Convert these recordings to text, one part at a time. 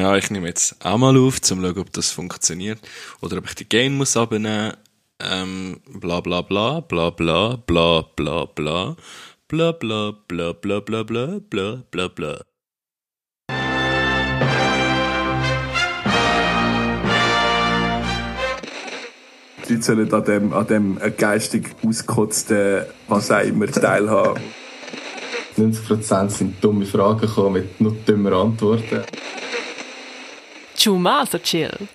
Ja, ich nehme jetzt auch mal auf, um zu schauen, ob das funktioniert. Oder ob ich die Gain muss abnehmen. Ähm, bla bla bla, bla bla, bla bla bla, bla bla bla bla bla bla bla bla bla. Die Leute sollen an dem, an dem geistig ausgekotzten, was auch immer, teilhaben. 90% sind dumme Fragen gekommen mit noch dümmer Antworten. Chumaso chill.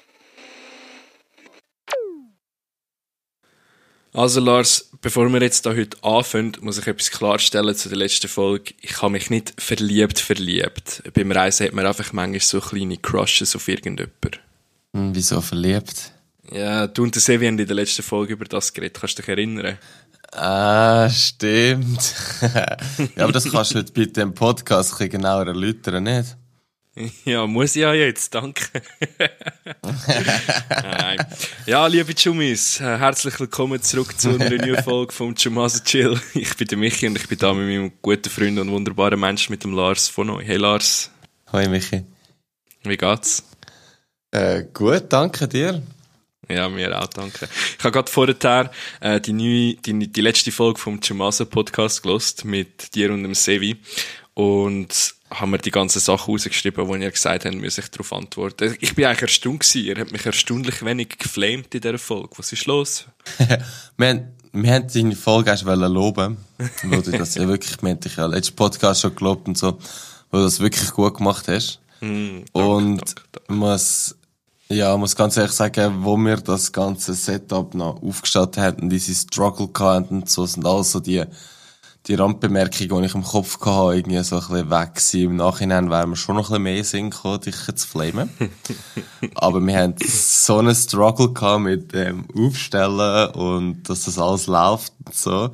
Also Lars, bevor wir jetzt da heute anfangen, muss ich etwas klarstellen zu der letzten Folge. Ich habe mich nicht verliebt, verliebt. Beim Reisen hat man einfach manchmal so kleine Crushes auf irgendjemanden. Hm, wieso verliebt? Ja, du und der Sevi haben in der letzten Folge über das geredet. Kannst du dich erinnern? Ah, stimmt. ja, aber das kannst du heute bitte im Podcast ein bisschen genauer erläutern, nicht? Ja, muss ich ja jetzt, danke. Nein. Ja, liebe Chumis, äh, herzlich willkommen zurück zu einer neuen Folge vom Chumaso Chill. Ich bin der Michi und ich bin da mit meinem guten Freund und wunderbaren Menschen, mit dem Lars von euch. Hey Lars. Hoi Michi. Wie geht's? Äh, gut, danke dir. Ja, mir auch, danke. Ich habe gerade vorher äh, die, neue, die, die letzte Folge vom Chumaso Podcast gelost mit dir und dem Sevi und haben wir die ganzen Sachen rausgeschrieben, die ihr gesagt habt, muss ich darauf antworten. Ich bin eigentlich erstaunt gewesen. Ihr habt mich erstaunlich wenig geflamed in dieser Folge. Was ist los? wir, haben, wir haben deine Folge erst loben weil du das ja wirklich, wir haben dich ja letzten Podcast schon gelobt und so, weil du das wirklich gut gemacht hast. Mm, danke, und danke, danke. muss, ja, muss ganz ehrlich sagen, wo wir das ganze Setup noch aufgestellt hatten, diese Struggle hatten und so, sind alles so die, die Randbemerkungen, die ich im Kopf hatte, irgendwie so ein bisschen weg gewesen. Im Nachhinein wären wir schon noch ein bisschen mehr Sinn gekommen, dich zu flamen. Aber wir haben so einen Struggle gehabt mit dem Aufstellen und dass das alles läuft und so.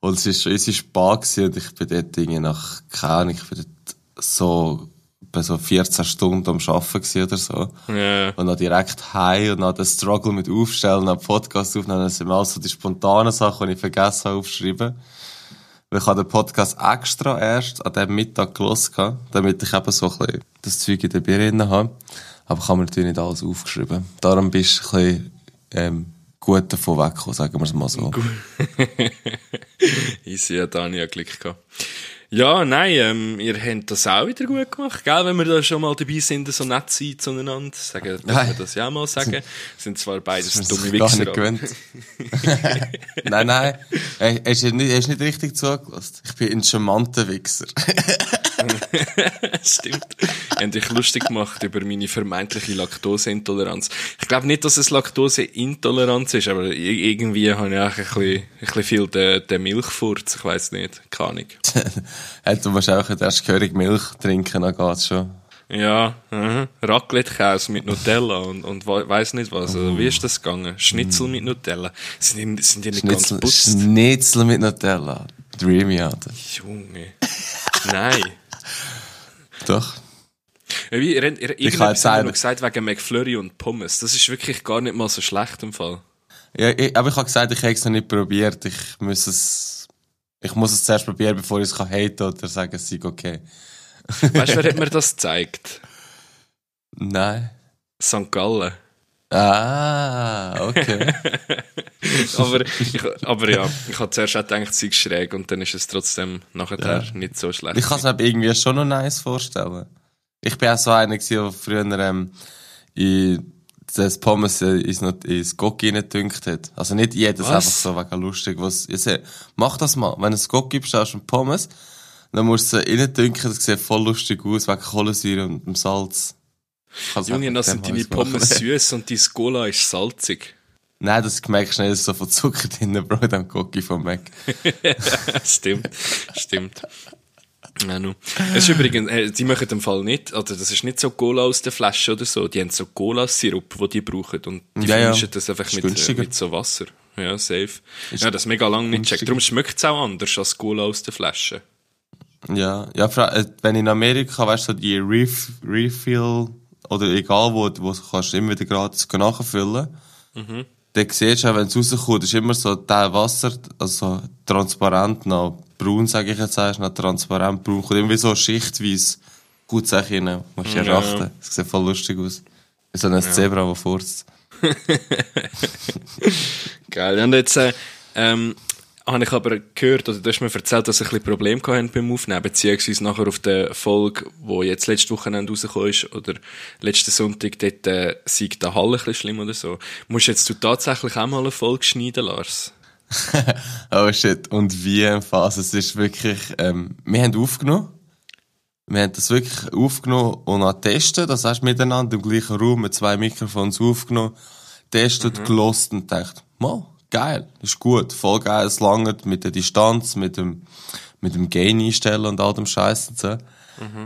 Und es ist schon unsere gewesen und ich bin dort irgendwie nach, keine Ahnung, ich bin dort so, bei so 14 Stunden am Arbeiten oder so. Ja. Und dann direkt heim und dann den Struggle mit Aufstellen, dann Podcast aufnehmen, das sind alles so die spontanen Sachen, die ich vergessen habe aufzuschreiben. Ich habe den Podcast extra erst an diesem Mittag gelesen, damit ich eben so ein bisschen das Zeug in der Birne habe. Aber ich habe mir natürlich nicht alles aufgeschrieben. Darum bist du ein bisschen, ähm, gut davon weggekommen, sagen wir es mal so. Easy, ja, da habe ich ja Glück gehabt. Ja, nein, ähm, ihr habt das auch wieder gut gemacht, gell? Wenn wir da schon mal dabei sind, so nett sein zueinander. Sagen, darf man das ja mal sagen. Sind zwar beides Das dumme ist gar Wichser. nicht nein, nein. Ey, Hast du nicht, nicht richtig zugelassen? Ich bin ein charmanter Wichser. Stimmt. Haben dich lustig gemacht über meine vermeintliche Laktoseintoleranz. Ich glaube nicht, dass es Laktoseintoleranz ist, aber irgendwie habe ich auch ein bisschen, ein bisschen viel den, den Milchfurz. Ich weiß nicht. Keine Ahnung. Du wahrscheinlich erst gehörig Milch trinken, dann geht's schon. Ja, mhm. Raclette-Käse mit Nutella und, und we- weiss nicht was. Also, wie ist das gegangen? Schnitzel mit Nutella. Sind die, sind die nicht Schnitzel, ganz putzt? Schnitzel mit Nutella. Dreamy, Alter. Junge. Nein. Doch. Wie, ihr, ihr, jetzt haben wir sagen- noch gesagt wegen McFlurry und Pommes. Das ist wirklich gar nicht mal so schlecht im Fall. Ja, ich, aber ich habe gesagt, ich habe es noch nicht probiert. Ich muss es, ich muss es zuerst probieren, bevor ich es kann haten oder sagen, es sei okay. Weißt du, wer hat mir das gezeigt? Nein. St. Gallen. Ah, okay. aber, ich, aber ja, ich habe zuerst auch gedacht, es sei schräg und dann ist es trotzdem nachher nicht so schlecht. ich kann es mir irgendwie schon noch nice vorstellen. Ich bin auch so einer der früher, ähm, in das Pommes ins, ins Gocki reingedünkt hat. Also nicht jedes Was? einfach so wegen lustig. Was, ich sag, mach das mal. Wenn du ein Gocki bestellst und Pommes, dann musst du sie reindünken, das sieht voll lustig aus, wegen Kohlensäure und dem Salz. Junge, das sind deine. Pommes süß und dein Cola ist salzig. Nein, das merkst du nicht, ist so viel Zucker drin, Bro, dem Gocki vom Mac. stimmt, stimmt. Ja, nu. Es ist übrigens, äh, die machen im Fall nicht, also das ist nicht so Cola aus der Flasche oder so, die haben so Cola-Sirup, die die brauchen und die Ja, ja. vermischen das einfach Ist mit, äh, mit so Wasser. Ja, safe. ja, das mega lang nicht checkt. Darum schmeckt es auch anders als Cola aus der Flasche. Ja, ja, äh, wenn in Amerika, weißt du, so die Ref Refill, oder egal wo, wo du kannst immer wieder gratis nachfüllen. Mhm. Dann siehst du auch, wenn es rauskommt, ist immer so der Wasser, also transparent, noch braun, sage ich jetzt, ist noch transparent braun, kommt irgendwie so schichtweise gut Sache rein. Musst du ja Ja. achten. Das sieht voll lustig aus. Wie so ein Zebra, das furzt. Geil. Und jetzt, äh, ähm, habe ich aber gehört, oder du hast mir erzählt, dass ihr ein bisschen Probleme gehabt habt beim Aufnehmen, beziehungsweise nachher auf der Folge, die jetzt letzte Wochenende rausgekommen ist, oder letzten Sonntag, dort, äh, sei der Hall ein bisschen schlimm oder so. Musst jetzt du tatsächlich auch mal eine Folge schneiden, Lars? Oh shit. Und wie im Phase? Es ist wirklich, ähm, wir haben aufgenommen. Wir haben das wirklich aufgenommen und auch testet. Das heißt, miteinander im gleichen Raum mit zwei Mikrofons aufgenommen, testet, gelost und gedacht, mal, geil, ist gut, voll geil, es langt mit der Distanz, mit dem, mit dem Gain einstellen und all dem Scheiß und so.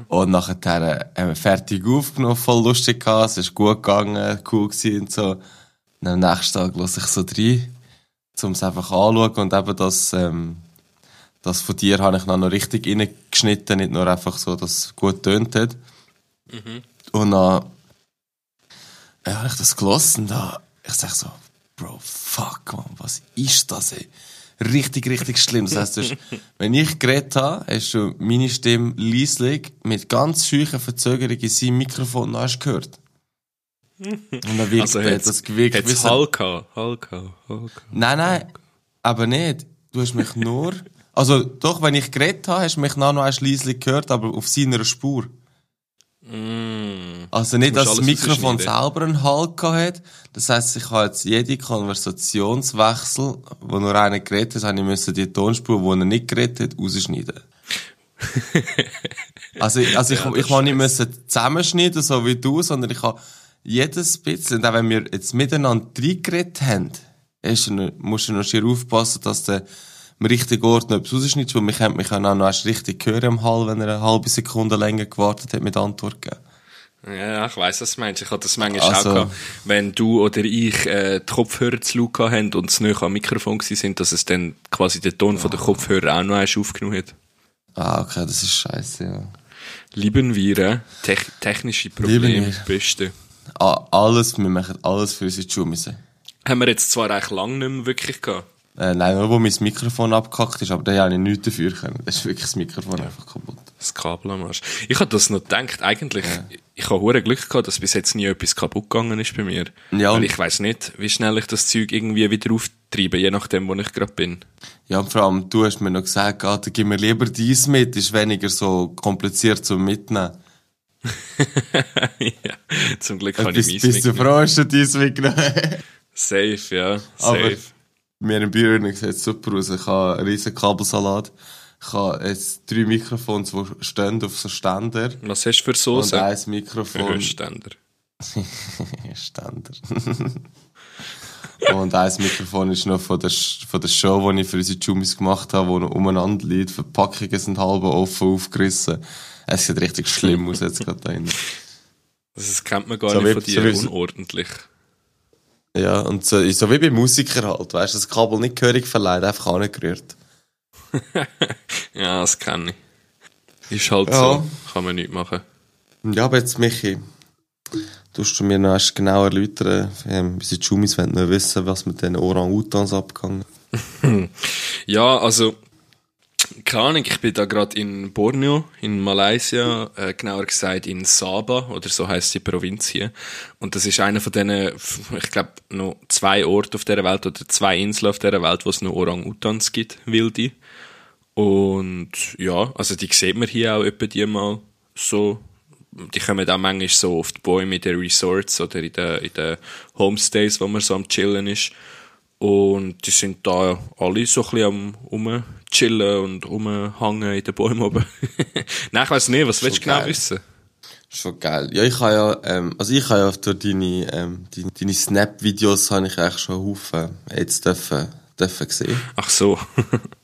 Und nachher äh, haben wir fertig aufgenommen, voll lustig gehabt, es ist gut gegangen, cool gewesen und so. Und am nächsten Tag lasse ich so rein um es einfach anzuschauen und eben das, ähm, das von dir habe ich noch richtig reingeschnitten, nicht nur einfach so, dass es gut tönt hat. Und dann äh, habe ich das gelassen und da, ich sag so, Bro, fuck, man, was ist das, ey? Richtig, richtig schlimm. Das heisst, hast, wenn ich geredet habe, hast du meine Stimme leislich mit ganz scheuchen Verzögerungen in seinem Mikrofon noch hast gehört. Und dann wirkt Also, hat's, das gewirkt hat's Hall gehabt? Hall gehabt? Hall gehabt? Nein, nein, aber nicht. Du hast mich nur. Also, doch, wenn ich geredet habe, hast du mich noch noch ein leislich gehört, aber auf seiner Spur. Mm. Also nicht, dass das Mikrofon selber einen Halt hat. Das heisst, ich habe jetzt jede Konversationswechsel, wo nur einer geredet hat, habe ich müssen die Tonspur, wo er nicht geredet hat, rausschneiden. also, also ich, Ja, das ich habe nicht ist müssen zusammenschneiden, so wie du, sondern ich habe jedes bisschen, und auch wenn wir jetzt miteinander reingeredet haben, noch, musst du noch schier aufpassen, dass der am richtigen Ort noch etwas rausschneidest, weil mich hat mich auch noch erst richtig hören im Hall, wenn er eine halbe Sekunde länger gewartet hat mit Antwort geben. Ja, ich weiss, was du meinst. Ich hatte das manchmal Also- auch gehabt, wenn du oder ich äh, die Kopfhörer zu laut gehabt haben und es nicht am Mikrofon sind, dass es dann quasi den Ton von der Kopfhörer auch noch aufgenommen hat. Ah, okay, das ist scheiße, ja. Lieben wir, äh, Tech technische Lieben Probleme, wir. beste. Ah, alles, wir machen alles für unsere Schulmisse. Haben wir jetzt zwar eigentlich lang nicht mehr wirklich gehabt. Äh, nein, nur wo mein Mikrofon abgekackt ist, aber da habe ich nichts dafür können. Das ist wirklich das Mikrofon einfach kaputt. Das Kabel am Arsch. Ich habe das noch gedacht, eigentlich, ich habe hure Glück gehabt, dass bis jetzt nie etwas kaputt gegangen ist bei mir. Ja, Weil und- ich weiß nicht, wie schnell ich das Zeug irgendwie wieder auftreibe, je nachdem, wo ich gerade bin. Ja, und vor allem, du hast mir noch gesagt, ah, dann gib mir lieber dies mit, ist weniger so kompliziert zum Mitnehmen. ja, zum Glück kann ich meins bist du mitgenommen. froh, hast du dies mitgenommen? Safe, ja. Aber Safe. mir im Büro sieht super aus. Ich habe einen riesen Kabelsalat. Ich habe jetzt drei Mikrofons, die stehen auf so Ständer. Was hast du für Und Soße? ein Für Mikrofon. Höchstständer. Ständer. und ein Mikrofon ist noch von der, von der Show, die ich für unsere Jumis gemacht habe, wo noch umeinander liegt. Verpackungen sind halb offen aufgerissen. Es sieht richtig schlimm aus jetzt gerade da drin. Das kennt man gar So nicht von so dir, wie- unordentlich. Ja, und so, so wie bei Musikern halt, weißt du, das Kabel nicht gehörig verleiht, einfach angerührt. Ja, das kenne ich. Ist halt Ja. so. Kann man nicht machen. Ja, aber jetzt, Michi, tust du mir noch erst genau erläutern, ähm, unsere Jumis wollen noch wissen, was mit den Orang-Utans abgegangen Ja, also, keine Ahnung, ich bin da gerade in Borneo, in Malaysia, äh, genauer gesagt in Sabah, oder so heißt die Provinz hier. Und das ist einer von denen, ich glaube, noch zwei Orte auf der Welt, oder zwei Inseln auf der Welt, wo es noch Orang-Utans gibt, wilde. Und ja, also die sieht man hier auch etwa die mal so. Die kommen auch manchmal so auf die Bäume in den Resorts oder in den, in den Homestays, wo man so am Chillen ist. Und die sind da alle so ein bisschen am rumchillen und rumhängen in den Bäumen oben. Nein, ich weiss nicht, was willst du genau geil. wissen? Schon geil. Ja, ich habe ja, ähm, also ich habe ja durch deine, ähm, deine, deine Snap-Videos habe ich eigentlich schon Haufen jetzt dürfen, dürfen gesehen. Ach so.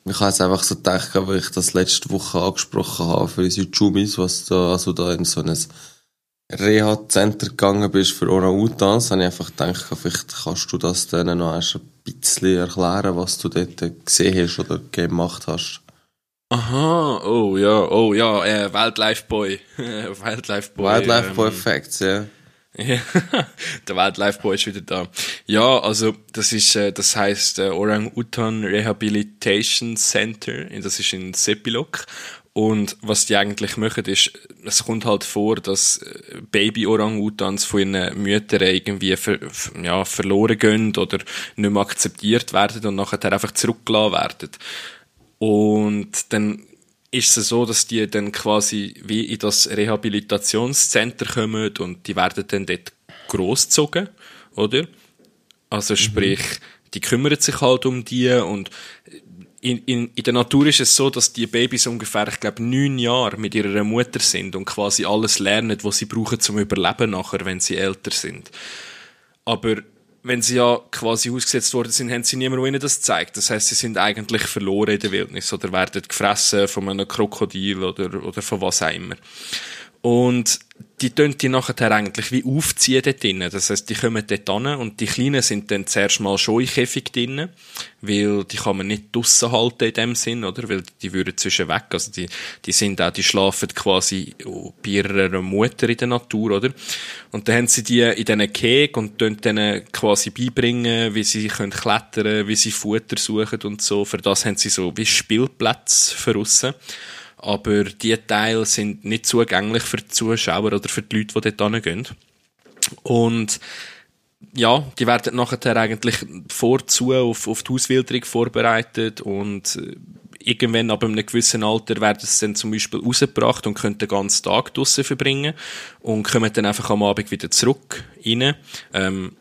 Ich habe jetzt einfach so gedacht, weil ich das letzte Woche angesprochen habe für unsere Jumis, was da, also da in so ein Reha-Center gegangen bist für Orang-Utans, habe ich einfach gedacht, vielleicht kannst du das denen noch erst ein bisschen erklären, was du dort gesehen hast oder gemacht hast. Aha, oh ja, oh ja, äh, Wildlife Boy. Wildlife Boy. Wildlife ähm, Boy Effects, ja. Ja, der Wildlife Boy ist wieder da. Ja, also das ist, äh, das heißt äh, Orang Utan Rehabilitation Center. Das ist in Sepilok Und was die eigentlich machen, ist, es kommt halt vor, dass äh, Baby-Orang-Utans von ihren Müttern irgendwie ver, ja, verloren gehen oder nicht mehr akzeptiert werden und nachher einfach zurückgelassen werden. Und dann ist es so, dass die dann quasi wie in das Rehabilitationscenter kommen und die werden dann dort großgezogen, oder? Also sprich, die kümmern sich halt um die und in, in, in der Natur ist es so, dass die Babys ungefähr, ich glaube, neun Jahre mit ihrer Mutter sind und quasi alles lernen, was sie brauchen zum Überleben nachher, wenn sie älter sind. Aber wenn sie ja quasi ausgesetzt worden sind, haben sie niemandem ihnen das gezeigt. Das heißt, sie sind eigentlich verloren in der Wildnis oder werden gefressen von einem Krokodil oder, oder von was auch immer. Und die tun die nachher eigentlich wie aufziehen dort drinnen. Das heisst, die kommen dort an und die Kleinen sind dann zuerst mal schon in Käfig drinnen, weil die kann man nicht draussen halten in dem Sinn, oder? Weil die würden zwischen weg. Also die, die sind auch, die schlafen quasi bei ihrer Mutter in der Natur, oder? Und dann haben sie die in diesen Keg und tun denen quasi beibringen, wie sie können klettern, wie sie Futter suchen und so. Für das haben sie so wie Spielplätze für aussen aber die Teile sind nicht zugänglich für die Zuschauer oder für die Leute, die dort hingehen. Und ja, die werden nachher eigentlich vorzu auf, auf die Auswilderung vorbereitet und äh, irgendwann ab einem gewissen Alter werden sie dann zum Beispiel rausgebracht und können den ganzen Tag draussen verbringen und kommen dann einfach am Abend wieder zurück rein. Ähm,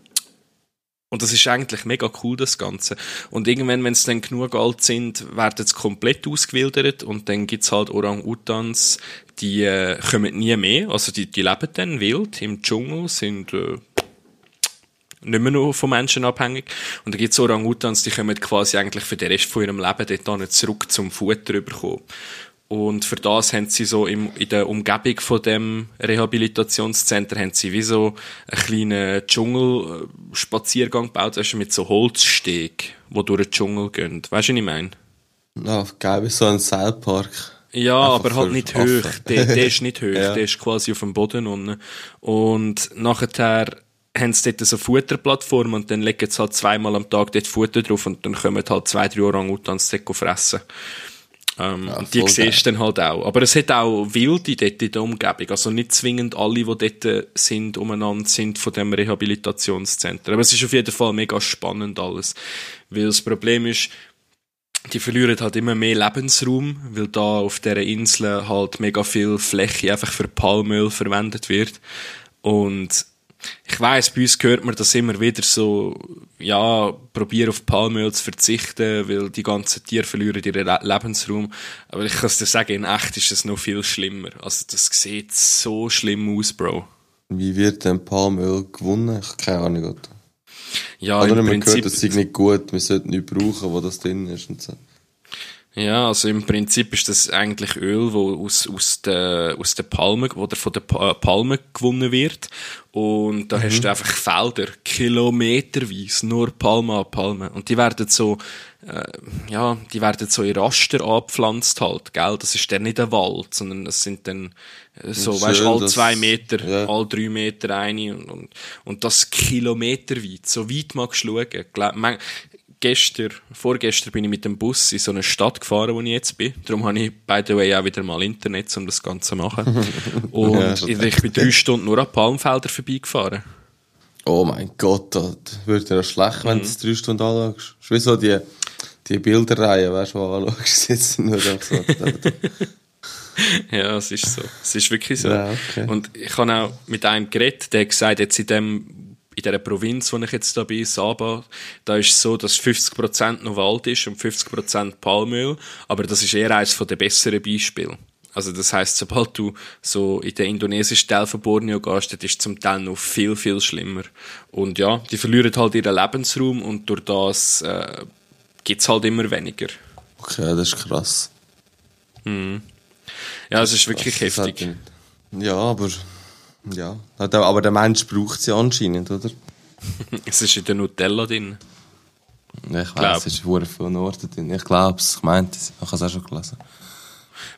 und das ist eigentlich mega cool, das Ganze. Und irgendwann, wenn sie dann genug alt sind, werden sie komplett ausgewildert und dann gibt's halt Orang-Utans, die äh, kommen nie mehr. Also die, die leben dann wild im Dschungel, sind äh, nicht mehr nur von Menschen abhängig. Und dann gibt's Orang-Utans, die kommen quasi eigentlich für den Rest von ihrem Leben dort zurück zum Futter überkommen. Und für das haben sie so im, in der Umgebung von dem Rehabilitationscenter haben sie wie so einen kleinen Dschungelspaziergang gebaut, weißt du, mit so Holzsteg, wo durch den Dschungel gehen. Weißt du, was ich meine? Ja, geil, wie so ein Seilpark. Ja, Einfach aber halt nicht hoch. Der, der ist nicht hoch. ja. Der ist quasi auf dem Boden unten. Und nachher haben sie dort so Futterplattform und dann legen sie halt zweimal am Tag dort Futter drauf und dann kommen halt zwei, drei Orang-Utans fressen. Ähm, ja, und die siehst du dann halt auch. Aber es hat auch Wilde dort in der Umgebung. Also nicht zwingend alle, die dort sind, umeinander sind von dem Rehabilitationszentrum. Aber es ist auf jeden Fall mega spannend alles. Weil das Problem ist, die verlieren halt immer mehr Lebensraum, weil da auf dieser Insel halt mega viel Fläche einfach für Palmöl verwendet wird. Und ich weiß, bei uns hört man das immer wieder so, ja, probier auf Palmöl zu verzichten, weil die ganzen Tiere verlieren ihren Le Lebensraum. Aber ich kann dir sagen, in echt ist es noch viel schlimmer. Also das sieht so schlimm aus, Bro. Wie wird denn Palmöl gewonnen? Ich habe keine Ahnung. Oder? Ja, Oder im Prinzip... gehört, das ist nicht gut, wir sollten nicht brauchen, wo das drin ist und so. Ja, also im Prinzip ist das eigentlich Öl, wo aus, aus der, aus der Palme, oder von der Palme gewonnen wird. Und da mhm. hast du einfach Felder, kilometerweise, nur Palme an Palme. Und die werden so, äh, ja, die werden so in Raster abgepflanzt halt, gell? Das ist dann nicht ein Wald, sondern das sind dann, äh, so, weißt du, all zwei Meter, ja. all drei Meter eine und, und, und das kilometerweit, so weit magst du schauen gestern, vorgestern bin ich mit dem Bus in so eine Stadt gefahren, wo ich jetzt bin. Darum habe ich, by the way, auch wieder mal Internet, um das Ganze zu machen. Und ja, ich bin drei Stunden nur an Palmfeldern vorbeigefahren. Oh mein Gott, das wird ja schlecht, wenn mhm. du es drei Stunden anschaust. Das ist wie so die, die Bilderreihe, weißt du, die du anschaust, jetzt nur so. ja, es ist so. Es ist wirklich so. Ja, okay. Und ich habe auch mit einem geredet, der hat gesagt, jetzt in dem in dieser Provinz, wo ich jetzt da bin, Saba, da ist es so, dass 50% noch Wald ist und 50% Palmöl, aber das ist eher eines der besseren Beispiele. Also das heißt, sobald du so in den indonesischen Teil von Borneo gehst, das ist zum Teil noch viel, viel schlimmer. Und ja, die verlieren halt ihren Lebensraum und durch das äh, gibt es halt immer weniger. Okay, das ist krass. Mhm. Ja, es ist wirklich krass. heftig. Ja, aber ja, aber der Mensch braucht sie anscheinend, oder? es ist in der Nutella drin. Ich weiß, es ist sehr viel Orten drin. Ich glaube es, ich meinte es. Ich habe es auch schon gelesen.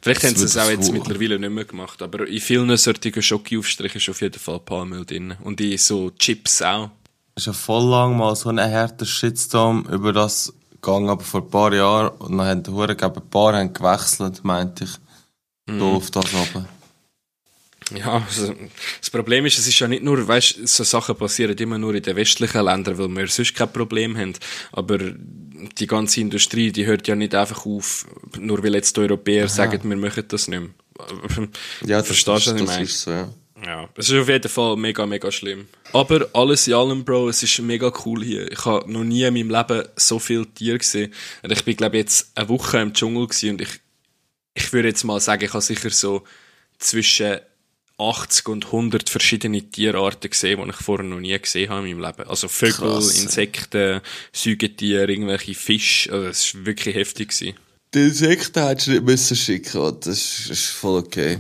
Vielleicht das haben sie es auch jetzt mittlerweile nicht mehr gemacht, aber in vielen sortigen Schokiaufstrichen ist auf jeden Fall Palmöl drin. Und in so Chips auch. Es ist ja voll lang mal so ein härter Shitstorm über das gegangen, aber vor ein paar Jahren, und dann haben die Huren, ein paar haben gewechselt, meinte ich. Doof, das aber. Ja, also, das Problem ist, es ist ja nicht nur, weißt, so Sachen passieren immer nur in den westlichen Ländern, weil wir sonst kein Problem haben. Aber die ganze Industrie, die hört ja nicht einfach auf, nur weil jetzt die Europäer sagen, wir machen das nicht mehr. Ja, das, Verstehst du, was ich meine? ist so, ja. Ja, es ist auf jeden Fall mega, mega schlimm. Aber alles in allem, Bro, es ist mega cool hier. Ich habe noch nie in meinem Leben so viele Tiere gesehen. Und ich bin, glaube jetzt eine Woche im Dschungel gewesen und ich, ich würde jetzt mal sagen, ich habe sicher so zwischen 80 und 100 verschiedene Tierarten gesehen, die ich vorher noch nie gesehen habe in meinem Leben. Also Vögel, Krass. Insekten, Säugetiere, irgendwelche Fische. Also es war wirklich heftig. Gewesen. Die Insekten hättest du nicht müssen schicken, Alter. das ist, ist voll okay.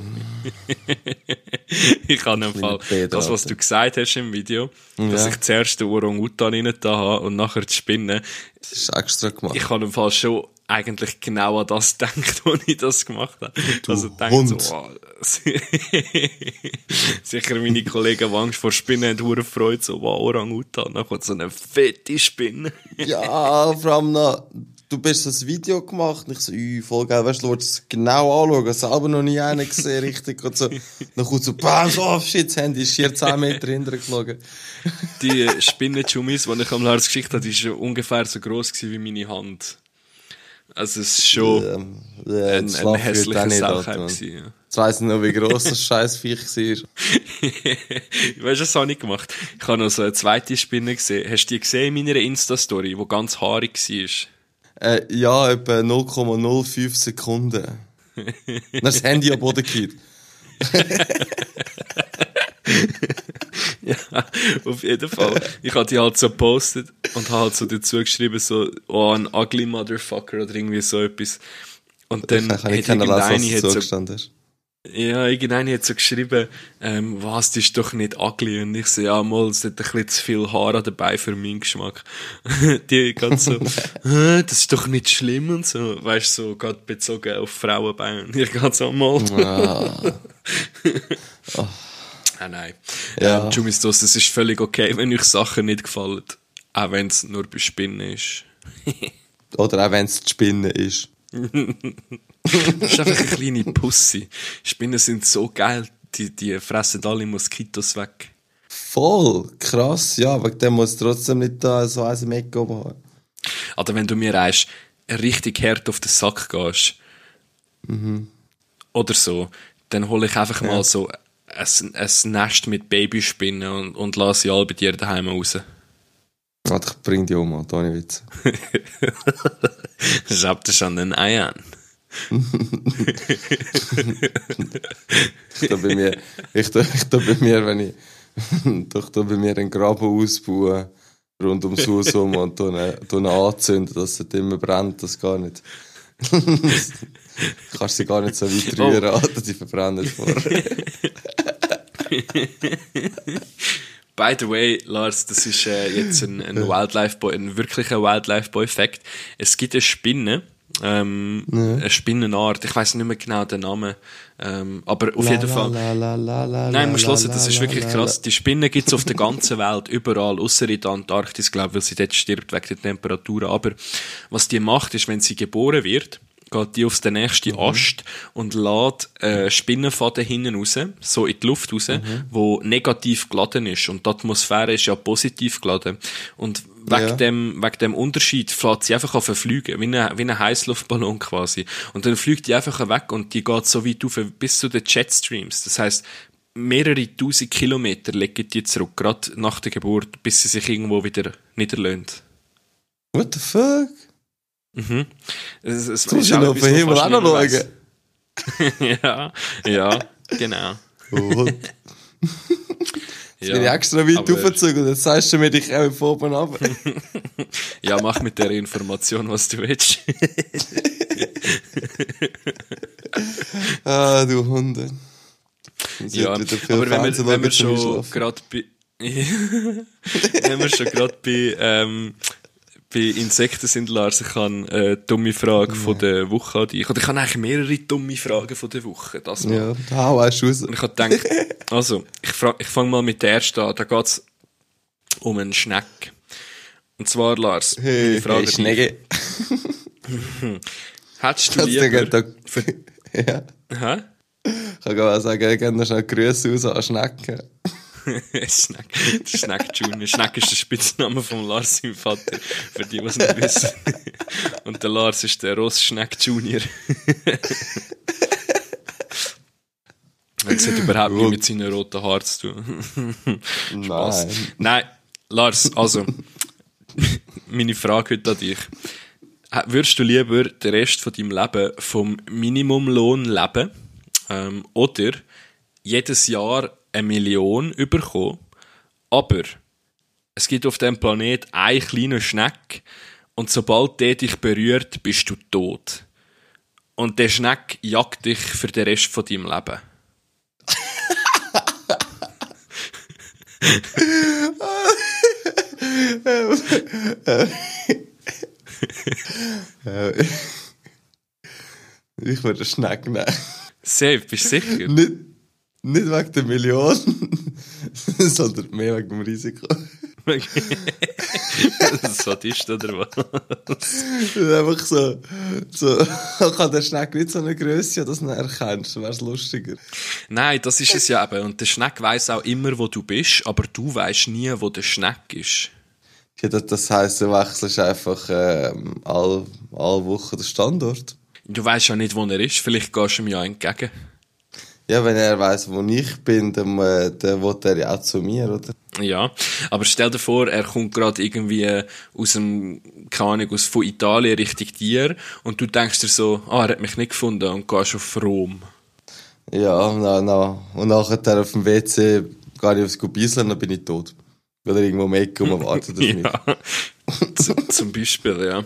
ich habe im Fall das, was du gesagt hast im Video, dass Ja. ich zuerst den Orang-Utan rein da habe und nachher die Spinne. Das ist extra gemacht. Ich habe im Fall schon eigentlich genau an das gedacht, als ich das gemacht habe. also denkt Hund. so, wow. Sicher meine Kollegen, die Angst vor Spinnen haben, Freude, so, wow, Orang-Utan, dann kommt so eine fette Spinne. Ja, vor allem noch, du bist das Video gemacht und ich so, ui, voll geil, weißt du, du es genau anschauen, selber noch nie einen gesehen, richtig, und so, dann kommt so, bam, so, oh shit, das Handy ist hier 10 Meter hinterher geflogen. Die Spinnenschummis, die ich am Lars geschickt habe, die war ungefähr so gross wie meine Hand. Also es ist schon Ähm, ja, ein, das ein Schlaf wird auch hässlicher nicht, Sache ja. Jetzt weiss ich noch, wie gross das scheiß Viech war. weißt du, was habe ich gemacht? Ich habe noch so eine zweite Spinne gesehen. Hast du die gesehen in meiner Insta-Story, die ganz haarig war? Äh, ja, etwa 0,05 Sekunden. Dann ist das Handy am Boden gefallen. Ja, auf jeden Fall. Ich habe die halt so gepostet und habe halt so dazu geschrieben, so, oh, ein ugly motherfucker oder irgendwie so etwas. Und dann Ich hat irgendeine hat so, hast. ja, irgendeine hat so geschrieben, ähm, was, das ist doch nicht ugly. Und ich so, ja, mal, es hat ein bisschen zu viel Haar dabei für meinen Geschmack. die ganz so, «Hä, das ist doch nicht schlimm und so. Weißt du, so, gerade bezogen auf Frauenbeine. Und ich ganz so, mal. Ah, Ah, nein. Ja. Ähm, Jumistos, es ist völlig okay, wenn euch Sachen nicht gefallen. Auch wenn es nur bei Spinnen ist. oder auch wenn es die Spinne ist. Das ist einfach eine kleine Pussy. Spinnen sind so geil, die, die fressen alle Moskitos weg. Voll, krass, ja, wegen dem muss trotzdem nicht da so Eck oben haben. Oder wenn du mir eins richtig hart auf den Sack gehst, oder so, dann hole ich einfach mal so ein, ein Nest mit Babyspinnen und, und lasse sie alle bei dir daheim raus. Warte, ich bring die um, Alter, ohne Witz. Schaut es an den Eiern. Ich da bei mir, ich da, ich da bei mir, wenn ich, doch da bei mir einen Graben ausbauen, rund ums Haus herum und da da eine anzünden, dass es immer brennt, das gar nicht. Du kannst sie gar nicht so weit rühren, Alter, die verbrennen vor. By the way, Lars, das ist äh, jetzt ein, ein Wildlife Boy, ein wirklicher Wildlife Boy Fact. Es gibt eine Spinne, ähm, eine Spinnenart, ich weiß nicht mehr genau den Namen, ähm, aber auf jeden Fall. La, la, la, la, Nein, la, la, hören, das la, ist la, wirklich la, krass. Die Spinnen gibt's auf der ganzen Welt, überall, außer in der Antarktis, glaube ich, weil sie dort stirbt wegen der Temperaturen. Aber was die macht, ist, wenn sie geboren wird, geht die aufs den nächsten Ast und lädt äh, Spinnenfaden hinten raus, so in die Luft raus, wo negativ geladen ist. Und die Atmosphäre ist ja positiv geladen. Und wegen, Ja. dem, wegen dem Unterschied fährt sie einfach auf wie ein, wie ein Heißluftballon quasi. Und dann fliegt die einfach weg und die geht so weit auf bis zu den Jetstreams. Das heißt, mehrere tausend Kilometer legen die zurück, gerade nach der Geburt, bis sie sich irgendwo wieder niederlöhnt. What the fuck? Mhm. Es, es, Du musst ja noch auf den Himmel auch noch schauen. ja, ja, genau. Oh, jetzt bin ich extra weit aufgezogen und jetzt sagst du mir, ich auch von oben ab. Ja, mach mit der Information, was du willst. ah, du Hunde. Ich ja, aber wenn wir, wenn wir schon gerade bei, wenn wir schon gerade bei, ähm, bei Insekten sind, Lars, ich habe eine dumme Frage von der Woche an dich. Oder ich habe eigentlich mehrere dumme Fragen von der Woche. Das mal. Ja, hau erst raus. Und ich habe gedacht, also, ich, frag- ich fange mal mit der ersten an. Da geht's um einen Schneck. Und zwar, Lars, Hey, Frage hey. Schnecke. Hättest du lieber... Ja. Hä? kann auch sagen, ich gebe noch schnell Grüße aus an Schnecken. Schneck, der Junior. Schneck ist der Spitzname von Lars, seinem Vater. Für die, die es nicht wissen. Und der Lars ist der Ross Schneck Junior. Das hat überhaupt nichts mit seinen roten Haaren zu tun. Nein. Nein, Lars, also, meine Frage heute an dich. Würdest du lieber den Rest von deinem Leben vom Minimumlohn leben? Ähm, oder jedes Jahr eine Million überkommen? Aber es gibt auf dem Planet einen kleinen Schneck und sobald der dich berührt, bist du tot. Und der Schneck jagt dich für den Rest von deinem Leben. Ich würde einen Schneck nehmen. Safe, bist du sicher? Nicht, nicht wegen der Million, sondern mehr wegen dem Risiko. Sadist oder was? Einfach so, so, kann der Schneck nicht so eine Größe, dass du ihn erkennst, wäre es lustiger. Nein, das ist es ja eben. Und der Schneck weiß auch immer, wo du bist, aber du weißt nie, wo der Schneck ist. Ja, das, heisst, du wechselst einfach ähm, alle, alle Wochen den Standort. Du weißt ja nicht, wo er ist. Vielleicht gehst du ihm ja entgegen. Ja, wenn er weiss, wo ich bin, dann, äh, dann will er ja auch zu mir, oder? Ja, aber stell dir vor, er kommt gerade irgendwie aus dem, keine Ahnung, aus, von Italien Richtung dir und du denkst dir so, ah, er hat mich nicht gefunden und gehst auf Rom. Ja, na, na. Und nachher auf dem WC gehe ich aufs Gubisseln, dann bin ich tot. Weil er irgendwo Ecke rum wartet auf mich. Ja, zum Beispiel, ja.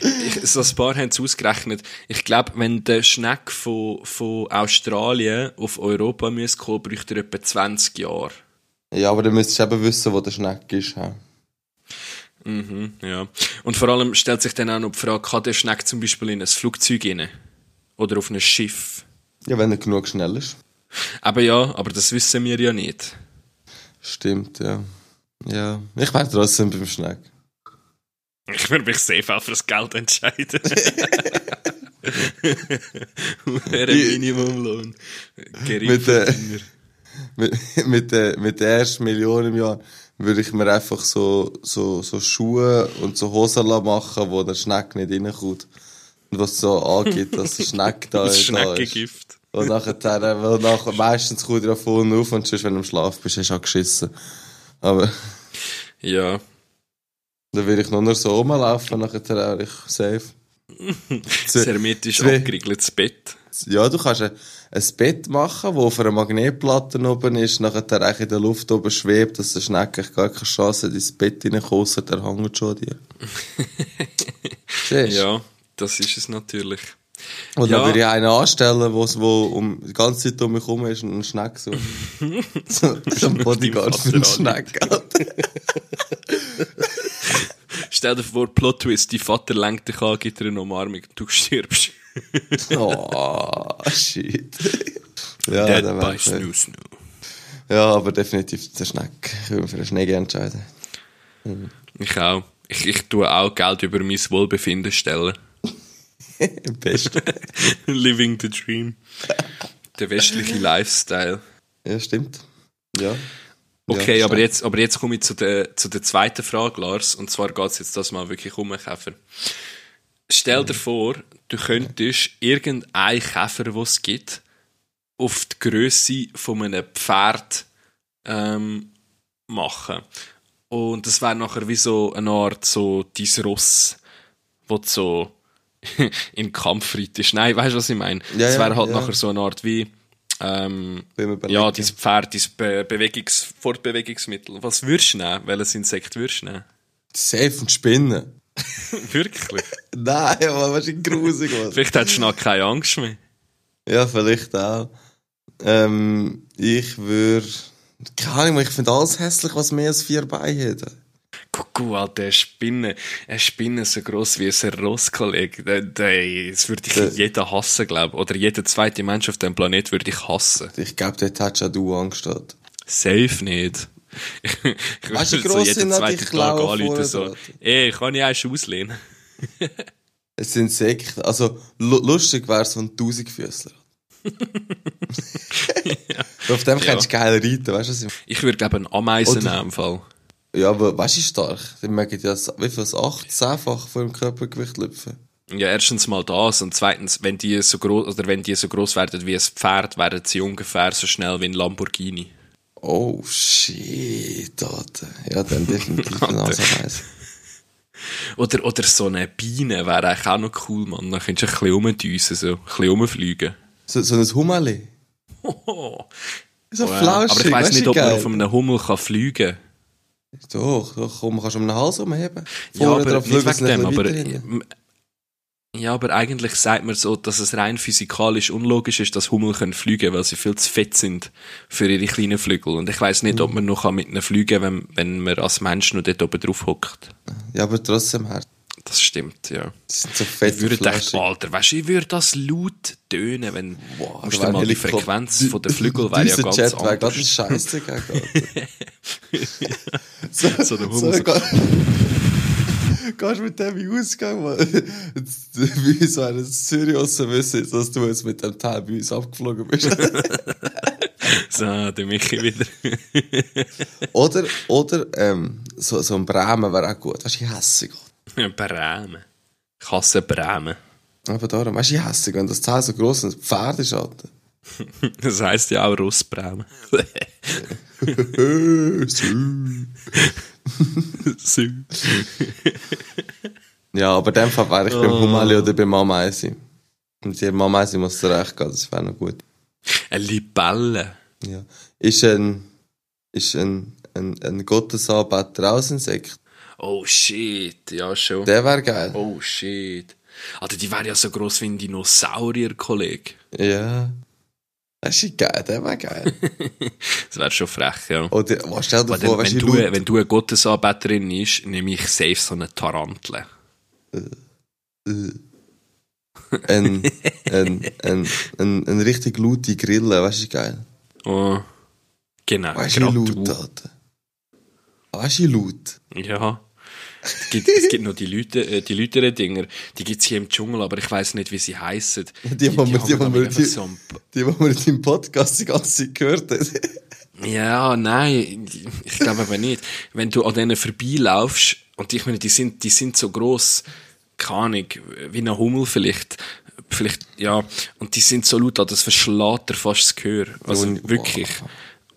Ich, so ein paar haben es ausgerechnet. Ich glaube, wenn der Schneck von, von Australien auf Europa müsste kommen, bräuchte er etwa 20 Jahre. Ja, aber dann müsstest du eben wissen, wo der Schneck ist. hä? Mhm, ja. Und vor allem stellt sich dann auch noch die Frage, kann der Schneck zum Beispiel in ein Flugzeug rein? Oder auf ein Schiff? Ja, wenn er genug schnell ist. Aber ja, aber das wissen wir ja nicht. Stimmt, ja. Ja, ich wäre trotzdem beim Schneck. Ich würde mich safe auch fürs Geld entscheiden. Wäre Minimumlohn. Mit, äh, mit, mit, der, mit der ersten Million im Jahr würde ich mir einfach so, so, so Schuhe und so Hosen machen, wo der Schneck nicht reinkommt. Und was so angeht, dass der Schneck da, Das da ist. Und nachher, weil nachher meistens kommt er vorne auf und sonst, wenn du im Schlaf bist, hast du auch geschissen. Aber Ja. Dann will ich nur noch so rumlaufen, nachher wäre ich safe. Das hermetisch zwei- abgeriegeltes Bett. Ja, du kannst ein, ein Bett machen, das auf einer Magnetplatte oben ist, nachher eigentlich in der Luft oben schwebt, dass der Schneck eigentlich gar keine Chance hat, ins Bett reinkommen, ausser der hängt schon an dir. Siehst? Ja, das ist es natürlich. Und Ja. dann würde ich einen anstellen, wo's, wo um die ganze Zeit um mich herum ist und einen Schneck so. so, so ein Bodyguard für den Vater Schneck. Stell dir vor, Plot Twist, dein Vater lenkt dich an, gibt dir eine Umarmung, du stirbst. Oh, shit. ja, Dead by Snoo Snoo. ja, aber definitiv der Schneck. Ich würde mich für den Schnee entscheiden. Ich auch. Ich, ich tue auch Geld über mein Wohlbefinden stellen. Am besten. Living the dream. Der westliche Lifestyle. ja, stimmt. Ja. Okay, ja, aber jetzt, aber jetzt komme ich zu der, zu der zweiten Frage, Lars. Und zwar geht es jetzt das mal wirklich um einen Käfer. Stell dir vor, du könntest irgendeinen Käfer, den es gibt, auf die Größe von einem Pferd ähm, machen. Und das wäre nachher wie so eine Art so dein Ross, wo so in Kampf reitest. Nein, weißt du, was ich meine? Ja, das ja, wäre halt ja. nachher so eine Art wie ähm, ja, dein Pferd, dein Be Bewegungs Fortbewegungsmittel. Was würdest du nehmen? Welches Insekt würdest du nehmen? Safe und Spinnen. Wirklich? Nein, aber was ist grusig, was? Vielleicht hättest du noch keine Angst mehr. Ja, vielleicht auch. Ähm, ich würde. Keine Ahnung, ich finde alles hässlich, was mehr als vier Beine hat. Guck, Alter, eine Spinne, eine Spinne so gross wie ein Ross, Kollege. Der- der- Das würde ich Der- jeder hassen, glaube ich. Oder jeder zweite Mensch auf dem Planet würde ich hassen. Ich glaube, dort hättest auch du Angst. Alter. Safe nicht. Ich, Weißt du, sind noch die Tag anrufen, so. Ey, kann ich eins auslehnen? Es sind Insekten. Also, lu lustig wäre es von Tausendfüßler. Auf dem kannst du geil reiten, weißt du, was ich meine? Ich würde, glaube einen Ameisen nehmen im Fall. Ja, aber weißt du, stark? Die mögen ja, wie viel, das acht, zehnfach von dem Körpergewicht lüpfen. Ja, erstens mal das und zweitens, wenn die so groß oder wenn die so groß werden wie ein Pferd, werden sie ungefähr so schnell wie ein Lamborghini. Oh, shit, Alter. Ja, dann definitiv ein. Nasenreis. Oder, oder so eine Biene wäre eigentlich auch noch cool, Mann. Dann könntest du ein bisschen rumdüsen, so. Ein bisschen rumfliegen. So, so ein Hummerli. Oh, So flauschig, Aber ich weiss nicht, ob man auf einem Hummel kann fliegen Doch, doch, komm, kannst du um den Hals rumheben. Ja, aber drauf nicht wegen dem, aber... Ja, aber eigentlich sagt man so, dass es rein physikalisch unlogisch ist, dass Hummel können fliegen, weil sie viel zu fett sind für ihre kleinen Flügel. Und ich weiss nicht, ob man noch mit ihnen fliegen kann, wenn, wenn man als Mensch noch dort oben drauf hockt. Ja, aber trotzdem, Herr. Das stimmt, ja. Die sind so fett Ich würde denken. Alter, weißt du, ich würde das laut tönen, wenn, Boah, musst du mal die Frequenz von der Flügel wäre ja ganz Jet wäre anders. ganz scheiße so, So der Hummel so- Gehst du mit dem in Ausgang, Mann? Wäre es Zürich aussen wissen, dass du jetzt mit dem Teil bei uns abgeflogen bist. So, der Michi wieder. oder, oder, ähm, so, so ein Bremen wäre auch gut. Weißt du, wie hässig. Bremen. Ich hasse Bremen. Aber darum, weißt du, wie hässig, wenn das Teil so gross ist, ein Pferd ist, Alter. Das heisst ja auch Russbremen. Ja, aber in dem Fall wäre ich beim Oh. Humali oder beim Ameisi. Und die Ameisi muss recht geben, das wäre noch gut. Eine Libelle. Ja. Ist ein, ist ein, ein, ein Gottesanbeter auch ein Insekt? Oh shit, ja schon. Der wäre geil. Oh shit. Alter, die wäre ja so gross wie ein Dinosaurier, Kollege. Ja. Das ist geil, der wäre geil. Das wäre schon frech, ja. Oder, was stell dir vor, wenn, du, wenn du eine Gottesanbeterin bist, nehme ich safe so eine Tarantel. ein, ein, ein, ein, ein richtig laute Grille, weißt du, geil. Oh. Genau, Weißt du, laut. Alter? Weißt du, laut? Ja. Es gibt, es gibt noch die Leute, äh, die Lüteren Dinger, die gibt's hier im Dschungel, aber ich weiß nicht, wie sie heißen. Die, wir- die, wo haben wir- einfach die- so Die, die wir in deinem Podcast die ganze Zeit gehört haben. Ja, nein, ich glaube aber nicht. Wenn du an denen vorbeilaufst, und ich meine, die sind, die sind so gross, keine Ahnung, wie ein Hummel vielleicht, vielleicht, ja, und die sind so laut, das verschlägt dir fast das Gehör. Also wirklich. Boah,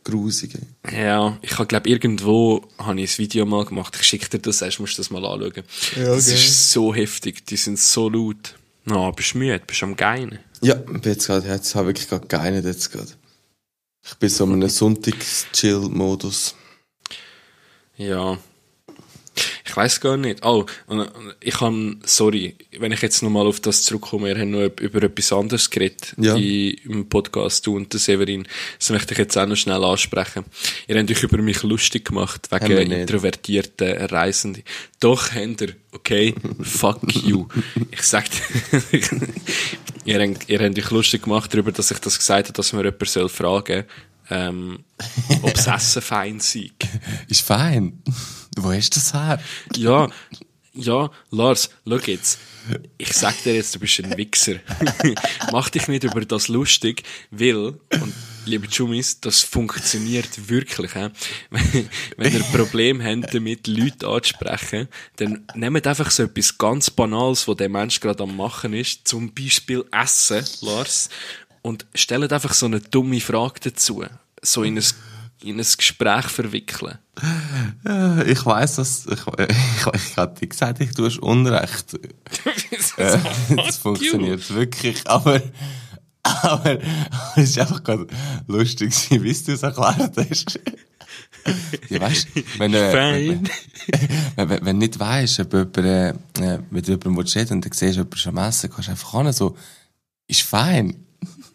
Grusig. ey. Ja, ich habe glaube irgendwo habe ich ein Video mal gemacht. Ich schicke dir das, erst musst du das mal anschauen. Ja, das okay. ist so heftig, die sind so laut. Na, bist du müde, bist du am Geinen. Ja, ich bin jetzt gerade, jetzt habe ich wirklich gerade geeinert jetzt gerade. Ich bin so in einem Sonntags-Chill-Modus. Ja. Ich weiß gar nicht. Oh, ich habe, sorry, wenn ich jetzt nochmal auf das zurückkomme, wir haben noch über etwas anderes geredet Ja. in, im Podcast, du und der Severin. Das möchte ich jetzt auch noch schnell ansprechen. Ihr habt euch über mich lustig gemacht, wegen introvertierten Reisenden. Doch, habt ihr, okay? Fuck you. Ich sag dir, ihr, habt, ihr habt euch lustig gemacht darüber, dass ich das gesagt habe, dass mir jemand soll fragen ähm, ob das Essen fein sei. Ist fein. Wo du das her? Ja, ja, Lars, schau jetzt. Ich sag dir jetzt, du bist ein Wichser. Mach dich nicht über das lustig, weil, und liebe Jumis, das funktioniert wirklich. He? Wenn ihr Probleme habt, damit Leute anzusprechen, dann nehmt einfach so etwas ganz Banales, was der Mensch gerade am machen ist, zum Beispiel Essen, Lars, und stellt einfach so eine dumme Frage dazu. So in ein, in ein Gespräch verwickeln. Äh, Ich weiss, dass, ich, ich, ich hatte gesagt, ich tue Unrecht. Äh, das funktioniert wirklich, aber, aber, es ist einfach gerade lustig, wie du es erklärt hast. Ja, weißt, wenn, äh, wenn, wenn, wenn du nicht weisst, ob jemand, äh, äh, mit jemandem willst reden und dann siehst, jemand ist am Essen, kannst du einfach hin, so, ist fein.